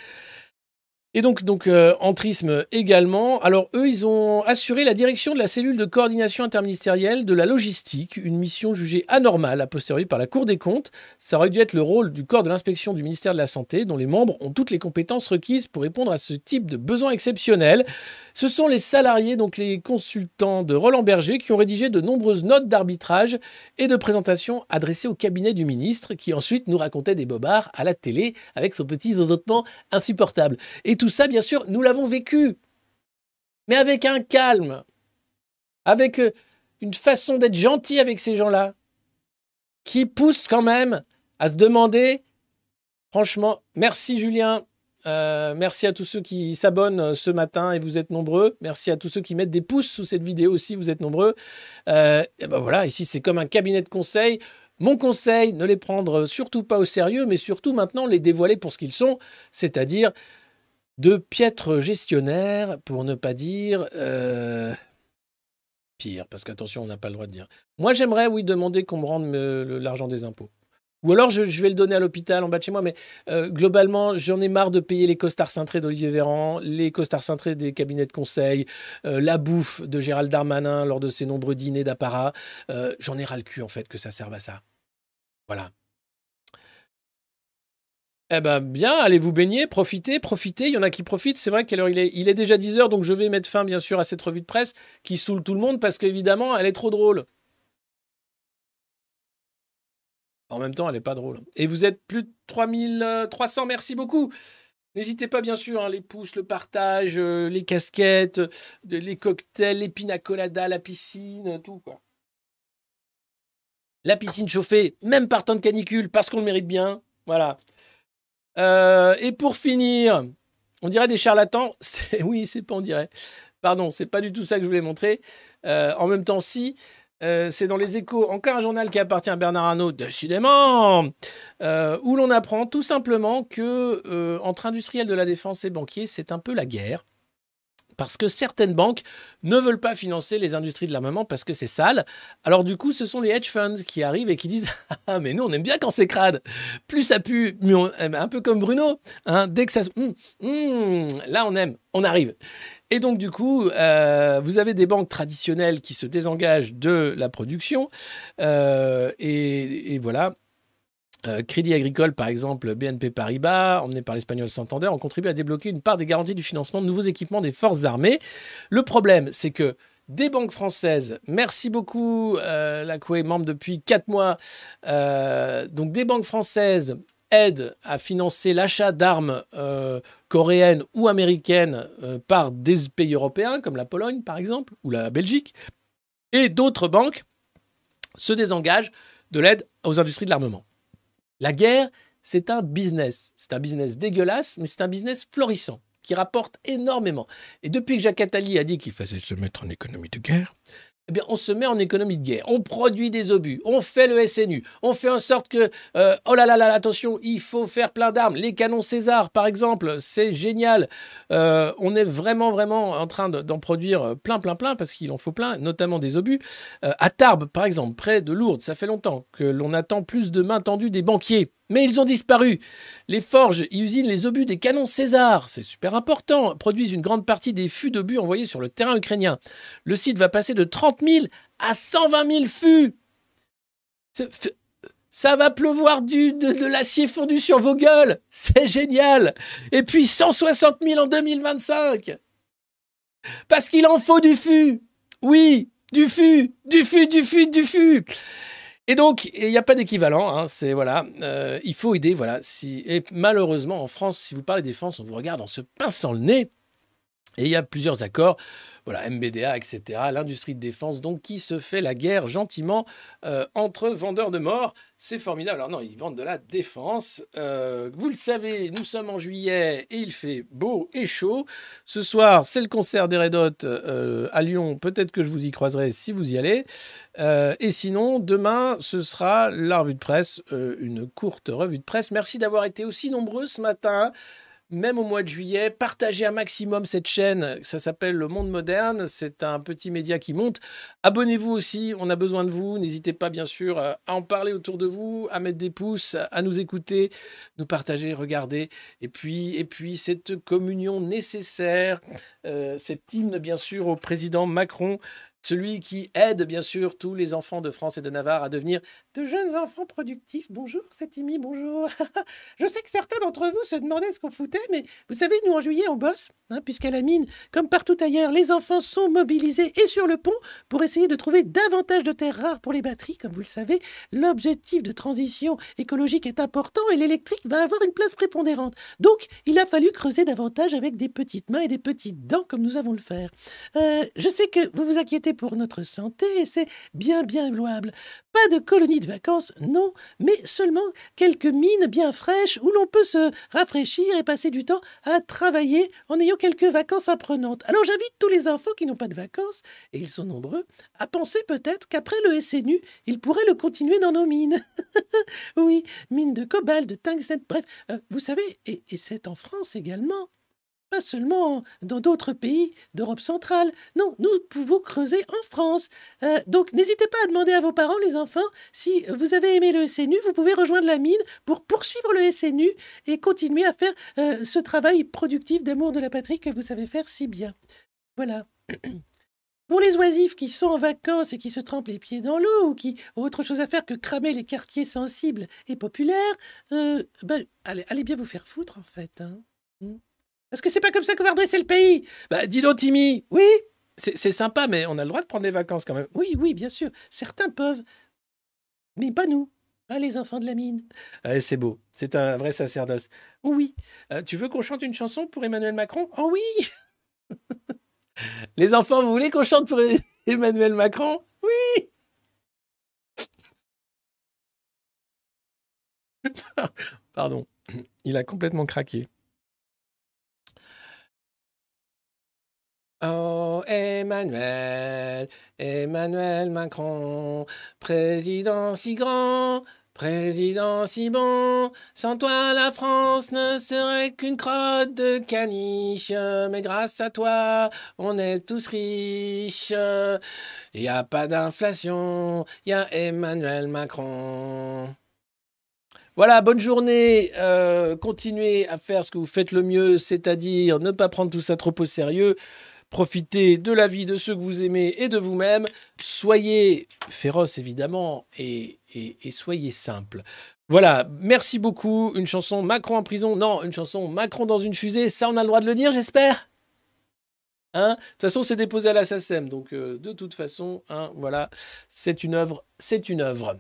S3: Et donc, donc euh, entrisme également. Alors eux, ils ont assuré la direction de la cellule de coordination interministérielle de la logistique, une mission jugée anormale a posteriori par la Cour des comptes. Ça aurait dû être le rôle du corps de l'inspection du ministère de la Santé, dont les membres ont toutes les compétences requises pour répondre à ce type de besoins exceptionnels. Ce sont les salariés, donc les consultants de Roland Berger, qui ont rédigé de nombreuses notes d'arbitrage et de présentation adressées au cabinet du ministre, qui ensuite nous racontait des bobards à la télé avec son petit zozotement insupportable. Et tout ça, bien sûr, nous l'avons vécu, mais avec un calme, avec euh, une façon d'être gentil avec ces gens-là, qui pousse quand même à se demander, franchement, merci Julien, euh, merci à tous ceux qui s'abonnent euh, ce matin et vous êtes nombreux. Merci à tous ceux qui mettent des pouces sous cette vidéo aussi, vous êtes nombreux. Et ben voilà, ici c'est comme un cabinet de conseil. Mon conseil, ne les prendre surtout pas au sérieux, mais surtout maintenant les dévoiler pour ce qu'ils sont, c'est-à-dire de piètres gestionnaires, pour ne pas dire euh, pire, parce qu'attention, on n'a pas le droit de dire. Moi, j'aimerais, oui, demander qu'on me rende l'argent des impôts. Ou alors, je, vais le donner à l'hôpital en bas de chez moi, mais euh, globalement, j'en ai marre de payer les costards cintrés d'Olivier Véran, les costards cintrés des cabinets de conseil, euh, la bouffe de Gérald Darmanin lors de ses nombreux dîners d'apparat. J'en ai ras le cul, en fait, que ça serve à ça. Voilà. Eh ben bien, allez vous baigner, profitez, profitez. Il y en a qui profitent. C'est vrai qu'à il est, il est déjà 10 heures, donc je vais mettre fin bien sûr à cette revue de presse qui saoule tout le monde parce qu'évidemment elle est trop drôle. En même temps, elle n'est pas drôle. Et vous êtes plus de 3300, merci beaucoup. N'hésitez pas, bien sûr, hein, les pouces, le partage, euh, les casquettes, euh, les cocktails, les pina coladas, la piscine, tout quoi. La piscine chauffée, même par temps de canicule, parce qu'on le mérite bien. Voilà. Euh, et pour finir, on dirait des charlatans. Oui, c'est pas on dirait. Pardon, c'est pas du tout ça que je voulais montrer. Euh, en même temps, si. Euh, c'est dans les échos, encore un journal qui appartient à Bernard Arnault, décidément, où l'on apprend tout simplement que entre industriels de la défense et banquiers, c'est un peu la guerre. Parce que certaines banques ne veulent pas financer les industries de l'armement parce que c'est sale. Alors du coup, ce sont les hedge funds qui arrivent et qui disent Ah, mais nous, on aime bien quand c'est crade. Plus ça pue, on- eh ben, un peu comme Bruno. hein, dès que ça hum, là, on aime, on arrive. Et donc, du coup, euh, vous avez des banques traditionnelles qui se désengagent de la production. euh, et voilà. Euh, Crédit Agricole, par exemple, BNP Paribas, emmené par l'Espagnol Santander, ont contribué à débloquer une part des garanties du financement de nouveaux équipements des forces armées. Le problème, c'est que des banques françaises, merci beaucoup, euh, la Coué, membre depuis 4 mois, euh, donc des banques françaises aident à financer l'achat d'armes coréennes ou américaines par des pays européens, comme la Pologne par exemple, ou la Belgique, et d'autres banques se désengagent de l'aide aux industries de l'armement. La guerre, c'est un business. C'est un business dégueulasse, mais c'est un business florissant qui rapporte énormément. Et depuis que Jacques Attali a dit qu'il fallait se mettre en économie de guerre, eh bien, on se met en économie de guerre. On produit des obus, on fait le SNU, on fait en sorte que, euh, oh là là là, attention, il faut faire plein d'armes. Les canons César, par exemple, c'est génial. Euh, on est vraiment, vraiment en train de- d'en produire plein, plein, plein, parce qu'il en faut plein, notamment des obus. Euh, à Tarbes, par exemple, près de Lourdes, ça fait longtemps que l'on attend plus de mains tendues des banquiers. Mais ils ont disparu. Les forges y usinent les obus des canons César, c'est super important, produisent une grande partie des fûts d'obus envoyés sur le terrain ukrainien. Le site va passer de 30 000 à 120 000 fûts. Ça va pleuvoir de l'acier fondu sur vos gueules. C'est génial. Et puis 160 000 en 2025. Parce qu'il en faut du fût. Oui, du fût, du fût, du fût, du fût. Et donc, il n'y a pas d'équivalent. hein, c'est voilà, euh, il faut aider. Voilà. Si, et malheureusement, en France, si vous parlez défense, on vous regarde en se pinçant le nez. Et il y a plusieurs accords, voilà, MBDA, etc., l'industrie de défense, donc qui se fait la guerre gentiment euh, entre vendeurs de morts. C'est formidable. Alors non, ils vendent de la défense. Euh, vous le savez, nous sommes en juillet et il fait beau et chaud. Ce soir, c'est le concert des Red Hot euh, à Lyon. Peut-être que je vous y croiserai si vous y allez. Et sinon, demain, ce sera la revue de presse, une courte revue de presse. Merci d'avoir été aussi nombreux ce matin même au mois de juillet, partagez un maximum cette chaîne. Ça s'appelle Le Monde Moderne. C'est un petit média qui monte. Abonnez-vous aussi. On a besoin de vous. N'hésitez pas, bien sûr, à en parler autour de vous, à mettre des pouces, à nous écouter, nous partager, regarder. Et puis, et puis cette communion nécessaire, euh, cet hymne, bien sûr, au président Macron. Celui qui aide, bien sûr, tous les enfants de France et de Navarre à devenir de jeunes enfants productifs. Bonjour, c'est Timmy, bonjour. Je sais que certains d'entre vous se demandaient ce qu'on foutait, mais vous savez, nous en juillet, on bosse, hein, puisqu'à la mine, comme partout ailleurs, les enfants sont mobilisés et sur le pont pour essayer de trouver davantage de terres rares pour les batteries. Comme vous le savez, l'objectif de transition écologique est important et l'électrique va avoir une place prépondérante. Donc, il a fallu creuser davantage avec des petites mains et des petites dents, comme nous avons le faire. Euh, je sais que vous vous inquiétez pour notre santé et c'est bien, bien louable. Pas de colonie de vacances, non, mais seulement quelques mines bien fraîches où l'on peut se rafraîchir et passer du temps à travailler en ayant quelques vacances apprenantes. Alors j'invite tous les enfants qui n'ont pas de vacances, et ils sont nombreux, à penser peut-être qu'après le SNU, ils pourraient le continuer dans nos mines. oui, mines de cobalt, de tungstène, bref, euh, vous savez, et, et c'est en France également. Pas seulement dans d'autres pays d'Europe centrale. Non, nous pouvons creuser en France. Euh, donc, n'hésitez pas à demander à vos parents, les enfants, si vous avez aimé le SNU, vous pouvez rejoindre la mine pour poursuivre le SNU et continuer à faire euh, ce travail productif d'amour de la patrie que vous savez faire si bien. Voilà. Pour les oisifs qui sont en vacances et qui se trempent les pieds dans l'eau ou qui ont autre chose à faire que cramer les quartiers sensibles et populaires, euh, ben, allez, bien vous faire foutre en fait. Hein. Parce que c'est pas comme ça qu'on va redresser le pays. Bah, dis donc, Timmy. Oui, c'est sympa, mais on a le droit de prendre des vacances quand même. Oui, oui, bien sûr. Certains peuvent. Mais pas nous. Pas les enfants de la mine. C'est beau. C'est un vrai sacerdoce. Oui. Euh, tu veux qu'on chante une chanson pour Emmanuel Macron? Oh oui Les enfants, vous voulez qu'on chante pour Emmanuel Macron? Oui Pardon. Il a complètement craqué. Oh, Emmanuel, Emmanuel Macron, président si grand, président si bon, sans toi la France ne serait qu'une crotte de caniche, mais grâce à toi, on est tous riches. Il n'y a pas d'inflation, il y a Emmanuel Macron. Voilà, bonne journée. Euh, continuez à faire ce que vous faites le mieux, c'est-à-dire ne pas prendre tout ça trop au sérieux. Profitez de la vie de ceux que vous aimez et de vous-même. Soyez féroces, évidemment, et, soyez simples. Voilà, merci beaucoup. Une chanson Macron en prison. Non, une chanson Macron dans une fusée. Ça, on a le droit de le dire, j'espère? Hein? De toute façon, c'est déposé à la SACEM. Donc, euh, de toute façon, hein, voilà, c'est une œuvre. C'est une œuvre.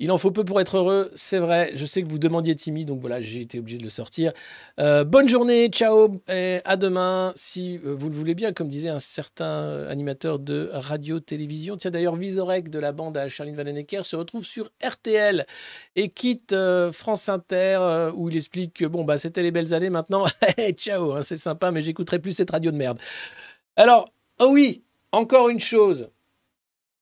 S3: Il en faut peu pour être heureux, c'est vrai. Je sais que vous demandiez Timmy, donc voilà, j'ai été obligé de le sortir. Euh, bonne journée, ciao, et à demain, si euh, vous le voulez bien, comme disait un certain animateur de radio-télévision. Tiens, d'ailleurs, Visorek de la bande à Charline Vanhoenacker se retrouve sur RTL et quitte euh, France Inter, euh, où il explique que bon, bah, c'était les belles années maintenant. ciao, hein, c'est sympa, mais j'écouterai plus cette radio de merde. Alors, oh oui, encore une chose.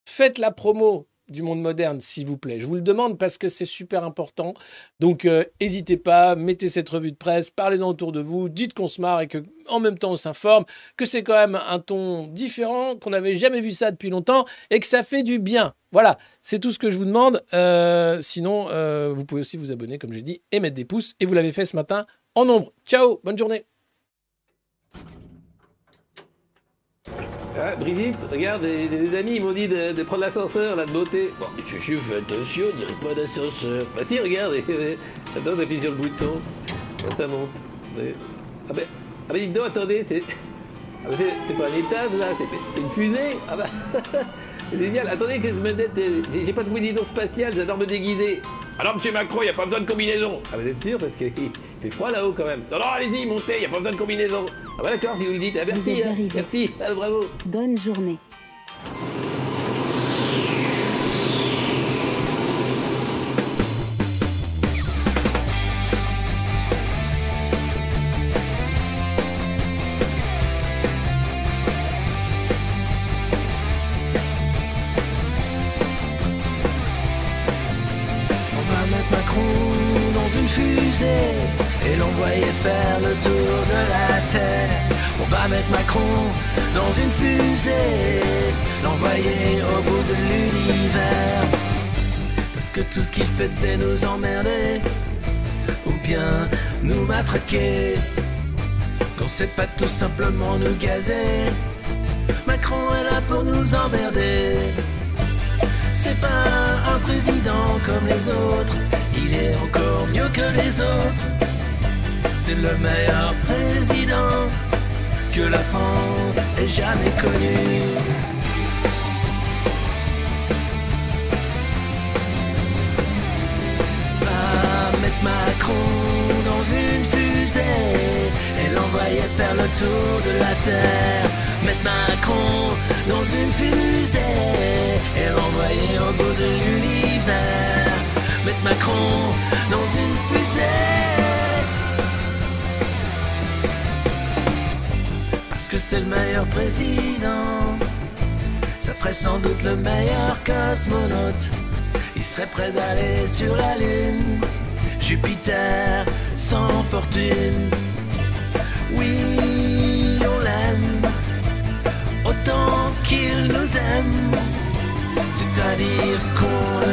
S3: Faites la promo
S6: du monde moderne, s'il vous plaît. Je vous le demande parce que c'est super important. Donc, euh, n'hésitez pas, mettez cette revue de presse, parlez-en autour de vous, dites qu'on se marre et que en même temps on s'informe, que c'est quand même un ton différent, qu'on n'avait jamais vu ça depuis longtemps et que ça fait du bien. Voilà, c'est tout ce que je vous demande. Euh, sinon, euh, vous pouvez aussi vous abonner, comme j'ai dit, et mettre des pouces. Et vous l'avez fait ce matin en nombre. Ciao, bonne journée.
S7: Ah, Brigitte, regarde, des, des amis ils m'ont dit de, prendre l'ascenseur, là, de beauté. Bon, mais fais attention, on dirait pas d'ascenseur. Bah si, regarde, attends, t'appuies sur le bouton. Ça monte. Ah ben, ah ben, dites donc, attendez, c'est... Ah ben, pas un étage, là, c'est une fusée. Ah c'est génial. Attendez que je me mette... J'ai pas de combinaison spatiale, j'adore me déguiser. Alors, monsieur Macron, y a pas besoin de combinaison. Ah, vous êtes sûr? Parce qu'il fait froid là-haut, quand même. Non, non, allez-y, montez, y a pas besoin de combinaison. Ah bah d'accord, si vous le dites. Ah, merci, hein. merci. Ah, bravo.
S8: Bonne journée.
S3: Tout ce qu'il fait c'est nous emmerder ou bien nous matraquer. Qu'on sait pas tout simplement nous gazer. Macron est là pour nous emmerder. C'est pas un président comme les autres, il est encore mieux que les autres. C'est le meilleur président que la France ait jamais connu. Et l'envoyer faire le tour de la terre. Mettre Macron dans une fusée et l'envoyer au bout de l'univers. Mettre Macron dans une fusée. Parce que c'est le meilleur président. Ça ferait sans doute le meilleur cosmonaute. Il serait prêt d'aller sur la Lune. Jupiter sans fortune. Oui, on l'aime. Autant qu'il nous aime. C'est-à-dire qu'on le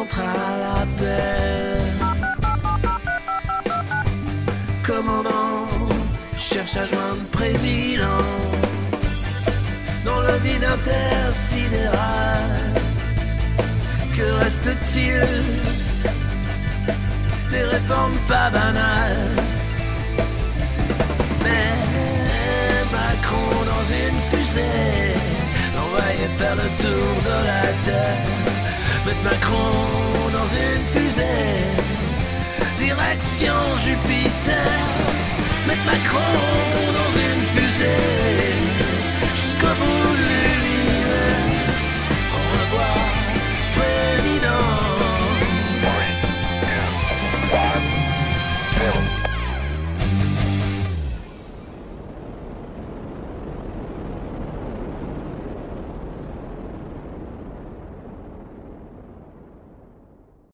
S3: Central appelle. Commandant cherche à joindre président dans le vide intersidéral. Que reste-t-il? Des réformes pas banales. Mais Macron dans une fusée, l'envoyer faire le tour de la terre. Mettre Macron dans une fusée, direction Jupiter. Mettre Macron dans une fusée, jusqu'au bout.